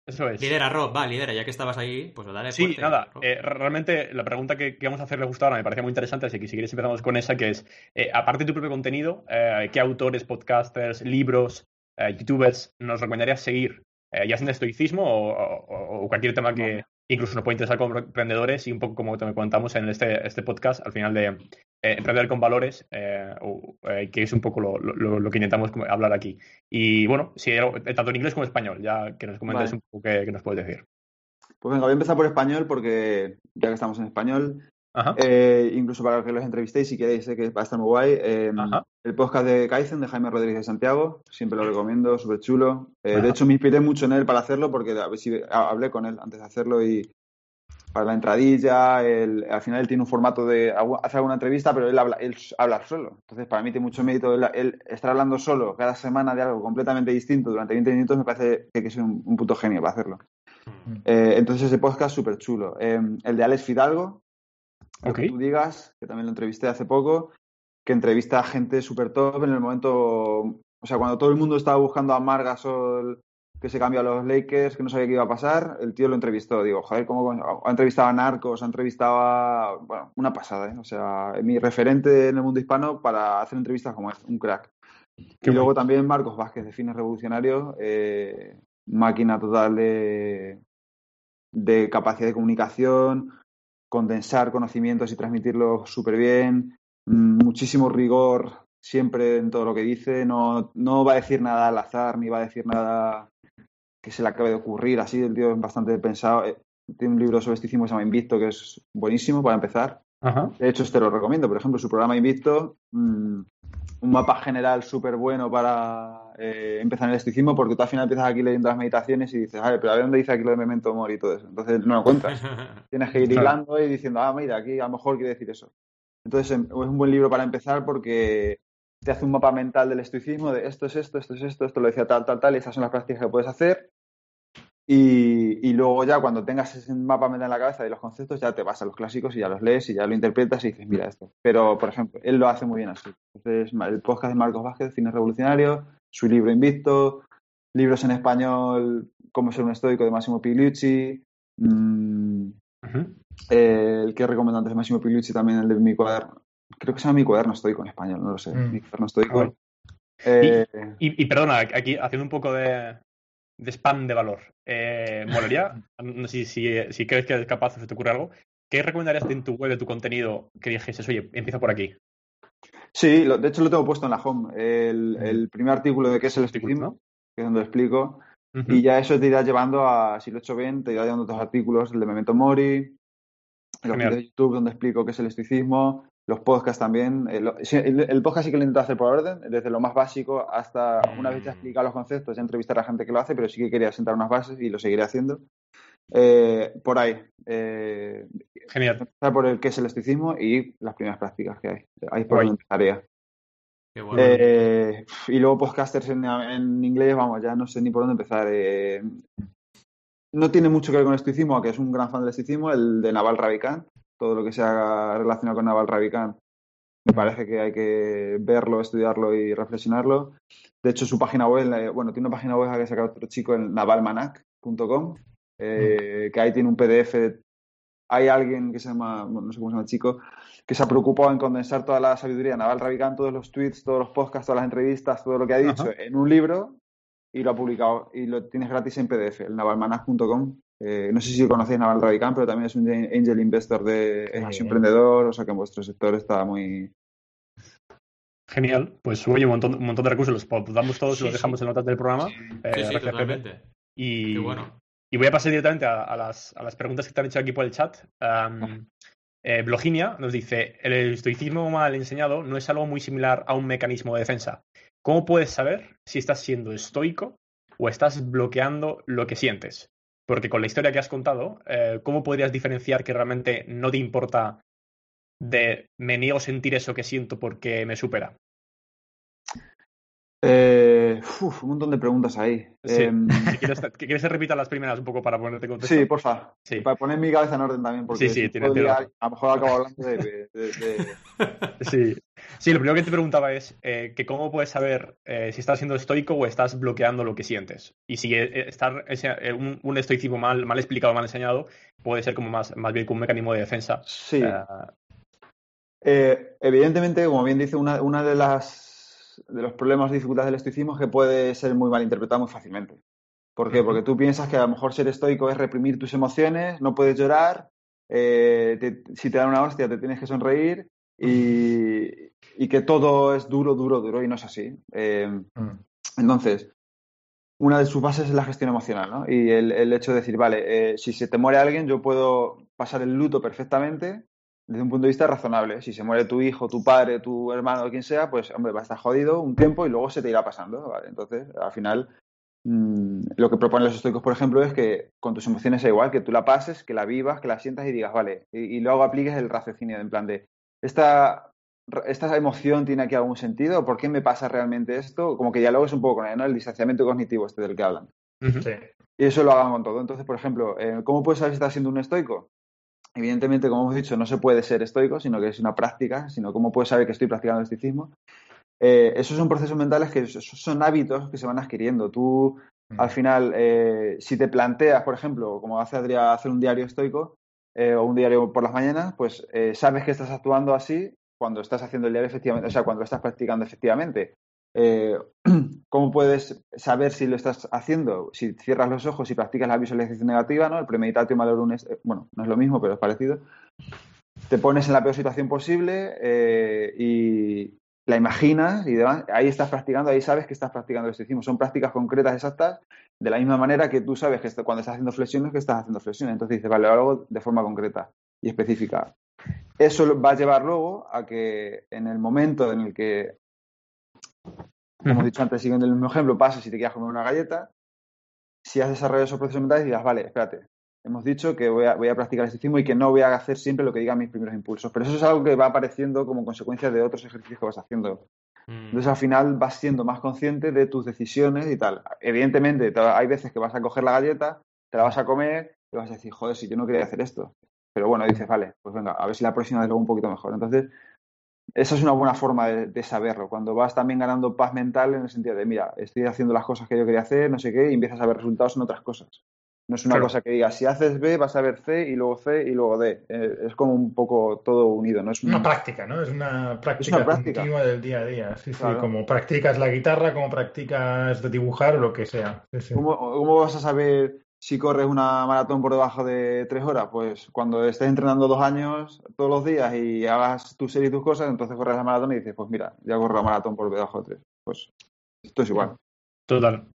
Eso es. Lidera, Rob, va, lidera. Ya que estabas ahí, pues dale Sí, fuerte, nada. Eh, realmente la pregunta que, que vamos a hacerle justo ahora me parece muy interesante, así que si quieres empezamos con esa, que es, eh, aparte de tu propio contenido, eh, ¿qué autores, podcasters, libros, eh, youtubers nos recomendarías seguir? Eh, ya sea en estoicismo o, o- o cualquier tema que incluso nos puede interesar como emprendedores y un poco como te contamos en este, este podcast, al final de eh, Emprender con Valores, eh, o, que es un poco lo, lo- lo que intentamos hablar aquí. Y bueno, si, tanto en inglés como en español, ya que nos comentes Vale. un poco qué, qué nos puedes decir. Pues venga, voy a empezar por español porque ya que estamos en español. Eh, incluso para que los entrevistéis si queréis, sé que va a estar muy guay. eh, Ajá. el podcast de Kaizen de Jaime Rodríguez de Santiago, siempre lo recomiendo, súper chulo. Eh, de hecho, me inspiré mucho en él para hacerlo porque a ver si- a- hablé con él antes de hacerlo y para la entradilla, al final él tiene un formato de hace alguna entrevista, pero él habla, él habla solo. Entonces, para mí tiene mucho mérito él, él estar hablando solo cada semana de algo completamente distinto durante 20 minutos, me parece que es un, un puto genio para hacerlo. Eh, entonces ese podcast súper chulo. Eh, el de Alex Fidalgo, que tú digas, que también lo entrevisté hace poco, que entrevista a gente súper top en el momento, o sea, cuando todo el mundo estaba buscando a Marc Gasol que se cambió a los Lakers, que no sabía qué iba a pasar, el tío lo entrevistó. Digo, joder, ¿cómo ha entrevistado a Narcos, ha entrevistado a... Bueno, una pasada, ¿eh? O sea, mi referente en el mundo hispano para hacer entrevistas como este, un crack. Qué y luego también Marcos Vázquez, de Fines Revolucionarios, eh, máquina total de, de capacidad de comunicación, condensar conocimientos y transmitirlos súper bien, mm, muchísimo rigor siempre en todo lo que dice, no, no va a decir nada al azar, ni va a decir nada que se le acabe de ocurrir, así el tío es bastante pensado. Eh, Tiene un libro sobre esticismo que se llama Invicto, que es buenísimo para empezar. Ajá. De hecho, este lo recomiendo. Por ejemplo, su programa Invicto, mm, un mapa general súper bueno para eh, empezar en el estoicismo, porque tú al final empiezas aquí leyendo las meditaciones y dices, a ver, pero a ver dónde dice aquí lo de memento mori y todo eso. Entonces no lo encuentras. Tienes que ir Claro. hilando y diciendo, ah, mira, aquí a lo mejor quiere decir eso. Entonces em, es un buen libro para empezar porque te hace un mapa mental del estoicismo de esto es esto, esto es esto, esto lo decía tal, tal, tal, y esas son las prácticas que puedes hacer. Y, y luego ya cuando tengas ese mapa mental en la cabeza de los conceptos, ya te vas a los clásicos y ya los lees y ya lo interpretas y dices, mira esto. Pero, por ejemplo, él lo hace muy bien así. Entonces, el podcast de Marcos Vázquez, Cine Revolucionario, su libro Invicto, libros en español, Cómo ser un estoico de Máximo Pigliucci, mm, eh, el que recomiendo antes de Máximo Pigliucci también, el de mi cuaderno. Creo que se llama Mi cuaderno estoico en español, no lo sé. Mm. Mi cuaderno estoico. Ah, bueno. Eh, Y, y perdona, aquí haciendo un poco de, de spam de valor. Eh, molaría, no sé si, si, si crees que eres capaz o se te ocurre algo, ¿qué recomendarías en tu web, de tu contenido, que dijeses, oye, empieza por aquí? Sí, lo- de hecho lo tengo puesto en la home. El, el primer artículo de qué es el estoicismo, que es donde lo explico. Y ya eso te irá llevando a, si lo he hecho bien, te irá llevando otros artículos, el de Memento Mori, vídeos de YouTube donde explico qué es el estoicismo, los podcasts también. Eh, El, el podcast sí que lo intento hacer por orden, desde lo más básico hasta una vez ya explicado los conceptos, ya entrevistar a gente que lo hace, pero sí que quería sentar unas bases y lo seguiré haciendo. Eh, por ahí. Eh, Genial. empezar por el qué es el estoicismo y las primeras prácticas que hay. Ahí por donde empezaría. Qué bueno. Eh, y luego podcasters en, en inglés, vamos, ya no sé ni por dónde empezar. Eh, no tiene mucho que ver con el estoicismo, aunque es un gran fan del estoicismo, el de Naval Ravikant, todo lo que sea relacionado con Naval Ravikant. Me parece que hay que verlo, estudiarlo y reflexionarlo. De hecho, su página web, bueno, tiene una página web que ha sacado otro chico en navalmanac.com, eh, que ahí tiene un PDF. Hay alguien que se llama, no sé cómo se llama el chico, que se ha preocupado en condensar toda la sabiduría de Naval Ravikant, todos los tweets, todos los podcasts, todas las entrevistas, todo lo que ha dicho Ajá. en un libro y lo ha publicado y lo tienes gratis en PDF, el navalmanac.com. Eh, no sé si conocéis Naval Ravikant, pero también es un angel investor de es emprendedor, o sea que en vuestro sector está muy... Genial. Pues oye, un montón, un montón de recursos. Los apuntamos todos y los dejamos en notas del programa. Eh, Sí, sí, gracias, Pepe. totalmente. Y, Qué bueno. y voy a pasar directamente a, a las, a las preguntas que te han hecho aquí por el chat. Eh, Bloginia nos dice: El estoicismo mal enseñado no es algo muy similar a un mecanismo de defensa. ¿Cómo puedes saber si estás siendo estoico o estás bloqueando lo que sientes? Porque con la historia que has contado, eh, ¿cómo podrías diferenciar que realmente no te importa de me niego a sentir eso que siento porque me supera? Eh, uf, un montón de preguntas ahí. Sí. Em, Si quieres, que quieres que repita las primeras un poco para ponerte contexto. sí, porfa. Sí. Para poner mi cabeza en orden también, porque Sí, sí, tiene- día, a lo mejor acabo hablando de, de- de- Sí. Sí, lo primero que te preguntaba es eh, que cómo puedes saber eh, si estás siendo estoico o estás bloqueando lo que sientes. Y si eh, estar ese- eh, un, un estoicismo mal, mal explicado, mal enseñado, puede ser como más, más bien como un mecanismo de defensa. Sí. Eh, Eh, evidentemente, como bien dice, una, una de las de los problemas o dificultades del estoicismo es que puede ser muy mal interpretado muy fácilmente. ¿Por qué? Porque tú piensas que a lo mejor ser estoico es reprimir tus emociones, no puedes llorar, eh, te- si te dan una hostia te tienes que sonreír y, y que todo es duro, duro, duro y no es así. Eh, Mm. entonces, una de sus bases es la gestión emocional, ¿no? Y el, el hecho de decir, vale, eh, si se te muere alguien, yo puedo pasar el luto perfectamente desde un punto de vista razonable. Si se muere tu hijo, tu padre, tu hermano, quien sea, pues, hombre, va a estar jodido un tiempo y luego se te irá pasando, ¿vale? Entonces, al final, mm, lo que proponen los estoicos, por ejemplo, es que con tus emociones sea igual, que tú la pases, que la vivas, que la sientas y digas, vale, y, y luego apliques el raciocinio en plan de, esta, esta emoción tiene aquí algún sentido, ¿por qué me pasa realmente esto? Como que ya luego es un poco con él, ¿no? El distanciamiento cognitivo este del que hablan. Sí. Y eso lo hagan con todo. Entonces, por ejemplo, eh, ¿cómo puedes saber si estás siendo un estoico? Evidentemente, como hemos dicho, no se puede ser estoico, sino que es una práctica, sino cómo puedes saber que estoy practicando el estoicismo. Eh, esos son procesos mentales que son hábitos que se van adquiriendo. Tú, Mm. al final, eh, si te planteas, por ejemplo, como hace Adrián, hacer un diario estoico eh, o un diario por las mañanas, pues sabes que estás actuando así cuando estás haciendo el diario efectivamente, o sea, cuando lo estás practicando efectivamente. Eh, ¿Cómo puedes saber si lo estás haciendo? Si cierras los ojos y practicas la visualización negativa, ¿no? El premeditatio malorum es, eh, bueno, no es lo mismo, pero es parecido. Te pones en la peor situación posible eh, y la imaginas y demás. Ahí estás practicando, ahí sabes que estás practicando el estoicismo. Son prácticas concretas, exactas, de la misma manera que tú sabes que cuando estás haciendo flexiones, que estás haciendo flexiones. Entonces dices, vale, lo hago de forma concreta y específica. Eso lo- va a llevar luego a que en el momento en el que como hemos dicho antes, siguiendo el mismo ejemplo, pasa si te quieres comer una galleta, si has desarrollado esos procesos mentales, digas, vale, espérate, hemos dicho que voy a, voy a practicar el estoicismo y que no voy a hacer siempre lo que digan mis primeros impulsos. Pero eso es algo que va apareciendo como consecuencia de otros ejercicios que vas haciendo. Mm. Entonces, al final, vas siendo más consciente de tus decisiones y tal. Evidentemente, te- hay veces que vas a coger la galleta, te la vas a comer y vas a decir, joder, si yo no quería hacer esto. Pero bueno, dices, vale, pues venga, a ver si la próxima vez lo hago un poquito mejor. Entonces, esa es una buena forma de, de saberlo. Cuando vas también ganando paz mental en el sentido de, mira, estoy haciendo las cosas que yo quería hacer, no sé qué, y empiezas a ver resultados en otras cosas. No es una Claro. cosa que digas, si haces B, vas a ver C y luego C y luego D. Eh, es como un poco todo unido, ¿no? Es un- Una práctica, ¿no? Es una práctica, una práctica. continua del día a día. Sí, sí, como practicas la guitarra, como practicas de dibujar o lo que sea. Sí, sí. ¿Cómo, cómo vas a saber si corres una maratón por debajo de tres horas? Pues cuando estés entrenando dos años todos los días y hagas tu serie y tus cosas, entonces corres la maratón y dices, pues mira, ya corro la maratón por debajo de tres. Pues esto es igual. Total.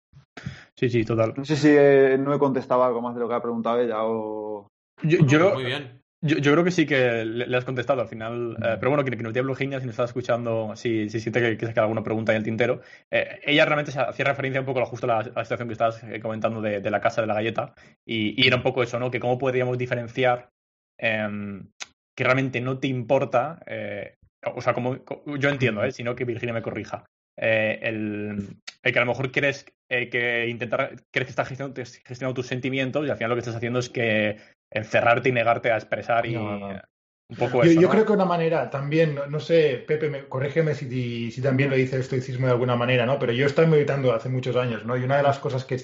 Sí, sí, total. No sé si eh, no he contestado algo más de lo que ha preguntado ella o... Yo, yo, pues muy bien. Yo, yo creo que sí que le, le has contestado al final. eh, pero bueno, que, que nos diga Blogenia si nos está escuchando, si, si siente que, que se queda alguna pregunta en el tintero. Eh, ella realmente se hacía referencia un poco a justo a la, a la situación que estabas eh, comentando de, de la casa de la galleta. Y, y era un poco eso, ¿no? Que cómo podríamos diferenciar em, que realmente no te importa. eh, o sea, como co- yo entiendo, ¿eh? sino que Virginia me corrija. Eh, el, el que a lo mejor quieres eh, que intentar, crees que estás gestionando, gestionando tus sentimientos y al final lo que estás haciendo es que encerrarte y negarte a expresar y No, no. un poco Yo, eso. yo ¿no? creo que una manera también, no, sé, Pepe, me- corrígeme si, si también lo dice el estoicismo de alguna manera, ¿no? Pero yo estoy meditando hace muchos años, ¿no? Y una de las cosas que,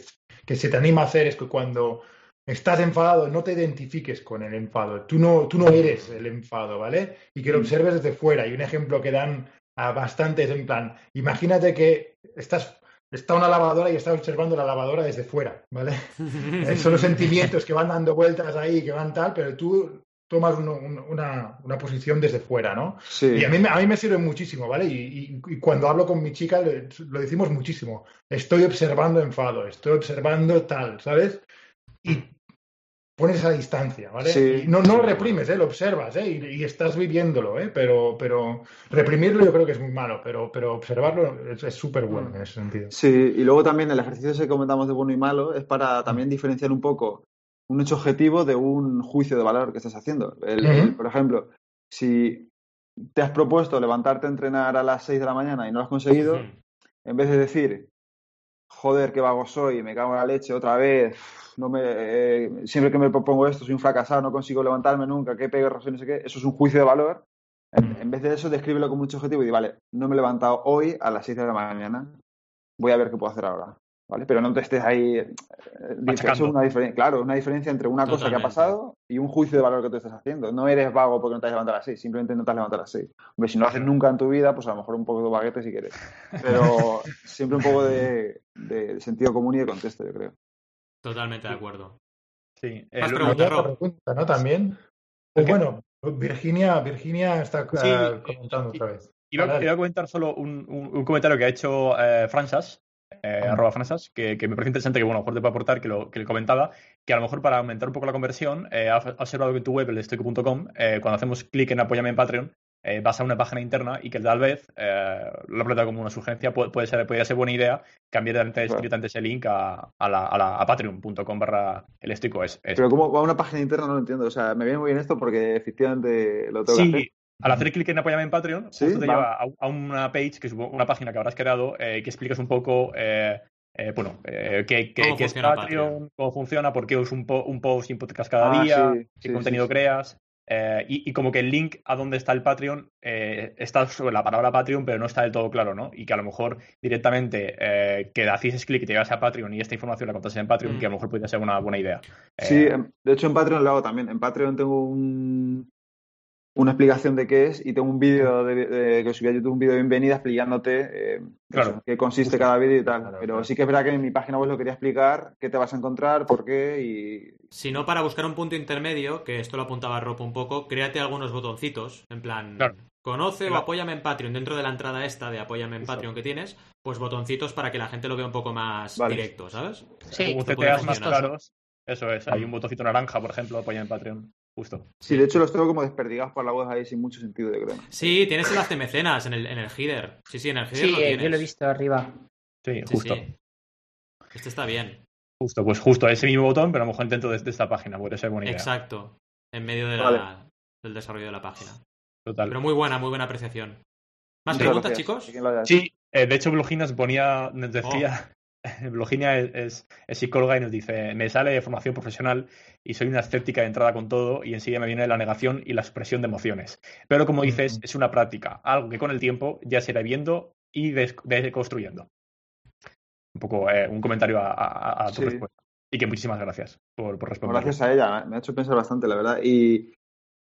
que se te anima a hacer es que cuando estás enfadado no te identifiques con el enfado. Tú no, tú no eres el enfado, ¿vale? Y que lo observes desde fuera. Y un ejemplo que dan a bastantes en plan, imagínate que estás... Está una lavadora y estás observando la lavadora desde fuera, ¿vale? Eh, son los sentimientos que van dando vueltas ahí, que van tal, pero tú tomas un- una, una posición desde fuera, ¿no? Sí. Y a mí, me- a mí me sirve muchísimo, ¿vale? Y, y- y cuando hablo con mi chica le- lo decimos muchísimo. Estoy observando enfado, estoy observando tal, ¿sabes? Y pones esa distancia, ¿vale? Sí. Y no, no lo reprimes, ¿eh? Lo observas, ¿eh? Y, y estás viviéndolo, ¿eh? Pero, pero reprimirlo yo creo que es muy malo, pero, pero observarlo es súper bueno en ese sentido. Sí, y luego también el ejercicio ese que comentamos de bueno y malo es para también diferenciar un poco un hecho objetivo de un juicio de valor que estás haciendo. El- por ejemplo, si te has propuesto levantarte a entrenar a las 6 de la mañana y no lo has conseguido, en vez de decir, joder, qué vago soy, me cago en la leche otra vez, no me, eh, siempre que me propongo esto soy un fracasado, no consigo levantarme nunca, qué razón, no sé qué, eso es un juicio de valor. En, vez de eso, descríbelo como mucho objetivo y di, vale, no me he levantado hoy a las 6 de la mañana, voy a ver qué puedo hacer ahora. ¿Vale? Pero no te estés ahí. eh, es una diferencia, claro, una diferencia entre una cosa que ha pasado y un juicio de valor que tú estás haciendo. No eres vago porque no te has levantado a las 6, simplemente no te has levantado a las 6. Hombre, si no lo haces nunca en tu vida, pues a lo mejor un poco de baguete si quieres. Pero siempre un poco de, de sentido común y de contexto, yo creo. Totalmente de acuerdo. Sí, eh, Más Rob. pregunta, ¿no? También. ¿El Pues bueno, Virginia, Virginia está Sí, eh, comentando otra vez. Iba, a comentar solo un, un- un comentario que ha hecho eh, Fransas, eh, arroba Fransas, que, que me parece interesante, que bueno, mejor te puede aportar, que, lo, que le comentaba, que a lo mejor para aumentar un poco la conversión, eh, ha ha observado que en tu web, el estoico.com, eh, cuando hacemos clic en Apóyame en Patreon, eh, vas a una página interna y que tal vez, eh, lo he planteado como una sugerencia, puede, puede ser, podría ser buena idea cambiar directamente, ese link a, a, la, a, la- a patreon.com barra el estoico. Es, es- Pero como va a una página interna no lo entiendo. O sea, me viene muy bien esto porque efectivamente lo tengo que hacer. Al hacer clic en Apóyame en Patreon, Sí, justo te va. lleva a, a una page, que es una página que habrás creado, eh, que explicas un poco, eh, eh, bueno, eh, qué, qué- ¿Cómo qué es Patreon, Patreon? cómo funciona, por qué es un, po- un post y un podcast cada Ah, día, sí, qué sí, contenido creas. eh, y, y como que el link a dónde está el Patreon está sobre la palabra Patreon, pero no está del todo claro, ¿no? Y que a lo mejor directamente que haces clic y te llevas a Patreon y esta información la contas en Patreon, Mm. que a lo mejor podría ser una buena idea. Sí, em, de hecho en Patreon lo hago también. En Patreon tengo un- una explicación de qué es y tengo un vídeo de, de- que subí a YouTube, un vídeo de bienvenida explicándote eh, Claro. eso, qué consiste cada vídeo y tal. Claro, Pero claro. sí que es verdad que en mi página web lo quería explicar, qué te vas a encontrar, por qué y... Si no, para buscar un punto intermedio, que esto lo apuntaba Rob un poco, créate algunos botoncitos. En plan, Claro. conoce o apóyame en Patreon. Dentro de la entrada esta de apóyame en. Patreon que tienes, pues botoncitos para que la gente lo vea un poco más Vale. directo, ¿sabes? Sí, como más claros, eso es, hay un botoncito naranja, por ejemplo, apoya en Patreon, justo. Sí, de hecho los tengo como desperdigados por la web ahí sin mucho sentido, yo creo. Sí, tienes el hazte mecenas en el, en el header. Sí, sí, en el header sí, lo eh, tienes. yo lo he visto arriba. Sí, justo. sí. Este está bien. Justo, pues justo ese mismo botón, pero a lo mejor intento desde esta página, podría ser buena idea. Exacto. En medio de la- Vale. del desarrollo de la página. Total. Pero muy buena, muy buena apreciación. ¿Más Muchas preguntas, gracias. chicos? ¿Quién lo haya- Sí, eh, de hecho, Bloginas ponía, nos decía, Oh. Bloginia es, es- es psicóloga y nos dice, me sale formación profesional y soy una escéptica de entrada con todo y enseguida me viene la negación y la expresión de emociones. Pero como dices, es una práctica, algo que con el tiempo ya se irá viendo y des- deconstruyendo. Un poco eh, un comentario a, a- a tu Sí. respuesta. Y que muchísimas gracias por, por responder. Gracias a ella, me ha hecho pensar bastante, la verdad. Y,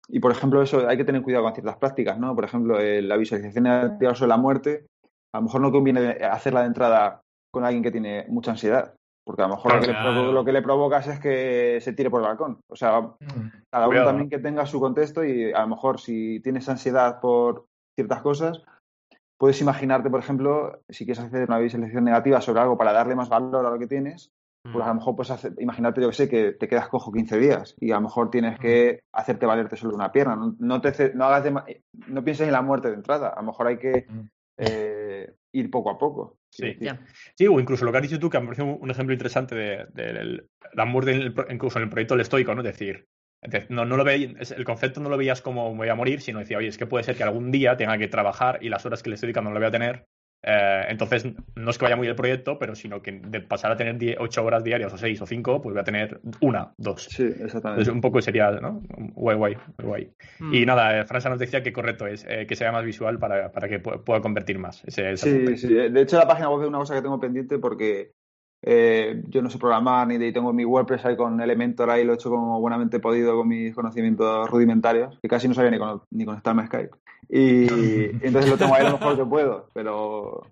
y, por ejemplo, eso hay que tener cuidado con ciertas prácticas, ¿no? Por ejemplo, eh, la visualización negativa sobre la muerte, a lo mejor no conviene hacerla de entrada con alguien que tiene mucha ansiedad, porque a lo mejor lo, que le Claro. provo- lo que le provocas es que se tire por el balcón. O sea, Mm. cada uno también que tenga su contexto y a lo mejor si tienes ansiedad por ciertas cosas, puedes imaginarte, por ejemplo, si quieres hacer una visualización negativa sobre algo para darle más valor a lo que tienes, pues a lo Mm. mejor puedes hacer, imagínate, yo que sé, que te quedas cojo 15 días y a lo mejor tienes que hacerte valerte solo una pierna. No, no te, no, hagas no pienses en la muerte de entrada. A lo mejor hay que Mm. eh, ir poco a poco. Sí. Sí, o incluso lo que has dicho tú, que me parece un un ejemplo interesante de, de- del- la muerte en el incluso en el proyecto del estoico, ¿no? Es decir, de- no, no lo ve- es- el concepto no lo veías como me voy a morir, sino decía, oye, es que puede ser que algún día tenga que trabajar y las horas que le estoy dedicando no lo voy a tener. Eh, entonces, no es que vaya muy el proyecto, pero sino que de pasar a tener 10 8 horas diarias o 6 o 5, pues voy a tener una, dos. Sí, exactamente. Entonces, un poco sería, ¿no? Guay, guay, guay. Mm. Y nada, eh, Franza nos decía que correcto es eh, que sea más visual para, para que pu- pueda convertir más. Ese, ese Sí, sí. De hecho, la página web es una cosa que tengo pendiente porque eh, yo no sé programar ni de, y tengo mi WordPress ahí con Elementor ahí, lo he hecho como buenamente podido con mis conocimientos rudimentarios, que casi no sabía ni, con- ni conectarme a Skype. Y, y entonces lo tengo ahí lo mejor que puedo, pero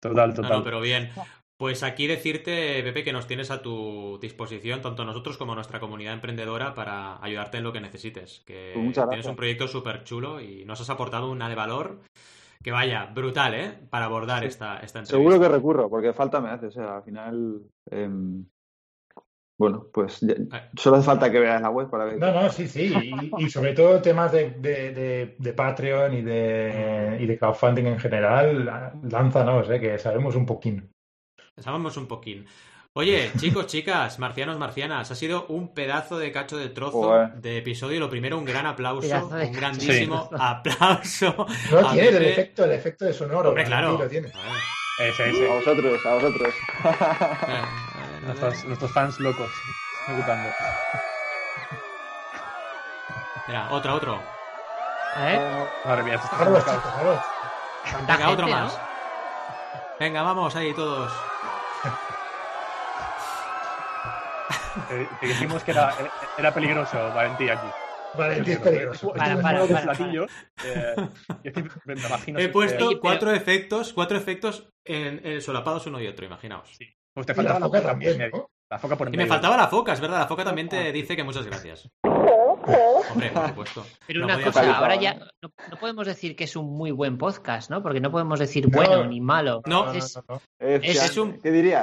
Total, No, total. no, pero bien. Pues aquí decirte, Pepe, que nos tienes a tu disposición, tanto nosotros como nuestra comunidad emprendedora, para ayudarte en lo que necesites. Que Pues muchas tienes un proyecto súper chulo y nos has aportado una de valor que vaya, brutal, ¿eh? Para abordar Sí. esta, esta entrevista. seguro que recurro, porque falta me hace. O sea, al final, em, bueno, pues ya- Eh. solo hace falta que veas la web para ver. No, no, sí, sí. Y, y sobre todo temas de, de, de- de Patreon y de, y de crowdfunding en general, lánzanos, eh, que sabemos un poquín. Sabemos un poquín. Oye, chicos, chicas, marcianos, marcianas, ha sido un pedazo de cacho de trozo Joder. de episodio. Lo primero, un gran aplauso, un grandísimo aplauso. No a tiene el efecto, el efecto de sonoro. Hombre, claro. Lo tiene. Ver, Ese, A ese. vosotros, a vosotros. Nuestros, nuestros fans locos. ejecutando. Mira, otro, otro. ¿Eh? Madre mía, esto está Carlos, complicado. chicos, Carlos. ¿Cuánta Venga, otro más. Venga, vamos ahí todos. Te, te dijimos que era, era peligroso, Valentí, aquí. Vale, es peligroso. Para, para, para, platillo, eh, yo que me imagino He que- puesto pero- cuatro efectos, cuatro efectos en, en solapados uno y otro, imaginaos. Pues te Y la faltaba la foca también, medio. ¿no? La foca por Y me faltaba la foca, es verdad, la foca también te dice que muchas gracias. Hombre, por supuesto. Pero No una cosa, ahora ya no, no podemos decir que es un muy buen podcast, ¿no? Porque no podemos decir bueno ni malo. No. Es, no, no. Es- es un.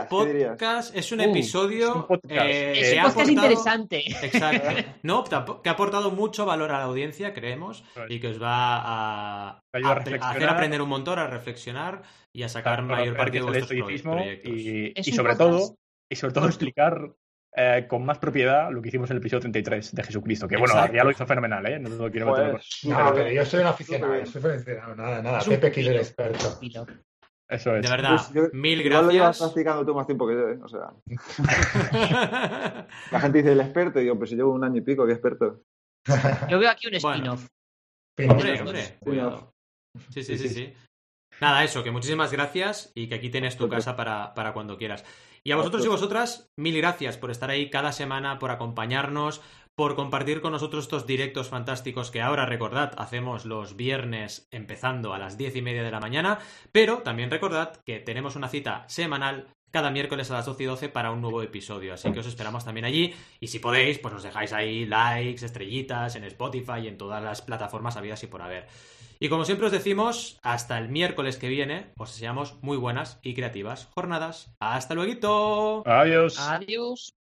Podcast es un Uh, episodio es un podcast. eh, es que un ha podcast aportado- interesante. Exacto. No, que ha aportado mucho valor a la audiencia, creemos, y que os va a, Te ayuda a a- a hacer aprender un montón, a reflexionar y a sacar mayor partido de vuestros proyectos. y, sobre podcast todo y sobre todo explicar eh, con más propiedad lo que hicimos en el episodio 33 de Jesucristo, que bueno, Exacto. ya lo hizo fenomenal, ¿eh? No lo quiero Joder, meter No, súper pero yo soy un aficionado, yo soy un aficionado, nada, nada. Pepe pilo. experto. Pilo. Eso es. De verdad, Pues yo- mil Igual lo llevas gracias. practicando tú más tiempo que yo, ¿eh? O sea, la gente dice el experto y digo, pues si llevo un año y pico, ¿qué experto? Yo veo aquí un Bueno. spin-off. Pero- Hombre, hombre, cuidado. Sí, sí, sí, sí. Nada, eso, que muchísimas gracias y que aquí tienes tu casa para, para cuando quieras. Y a vosotros y vosotras, mil gracias por estar ahí cada semana, por acompañarnos, por compartir con nosotros estos directos fantásticos que ahora, recordad, hacemos los viernes empezando a las diez y media de la mañana, pero también recordad que tenemos una cita semanal cada miércoles a las 12 y 12 para un nuevo episodio, así que os esperamos también allí. Y si podéis, pues nos dejáis ahí likes, estrellitas en Spotify y en todas las plataformas habidas y por haber. Y como siempre os decimos, hasta el miércoles que viene, os deseamos muy buenas y creativas jornadas. ¡Hasta luego! Adiós. Adiós.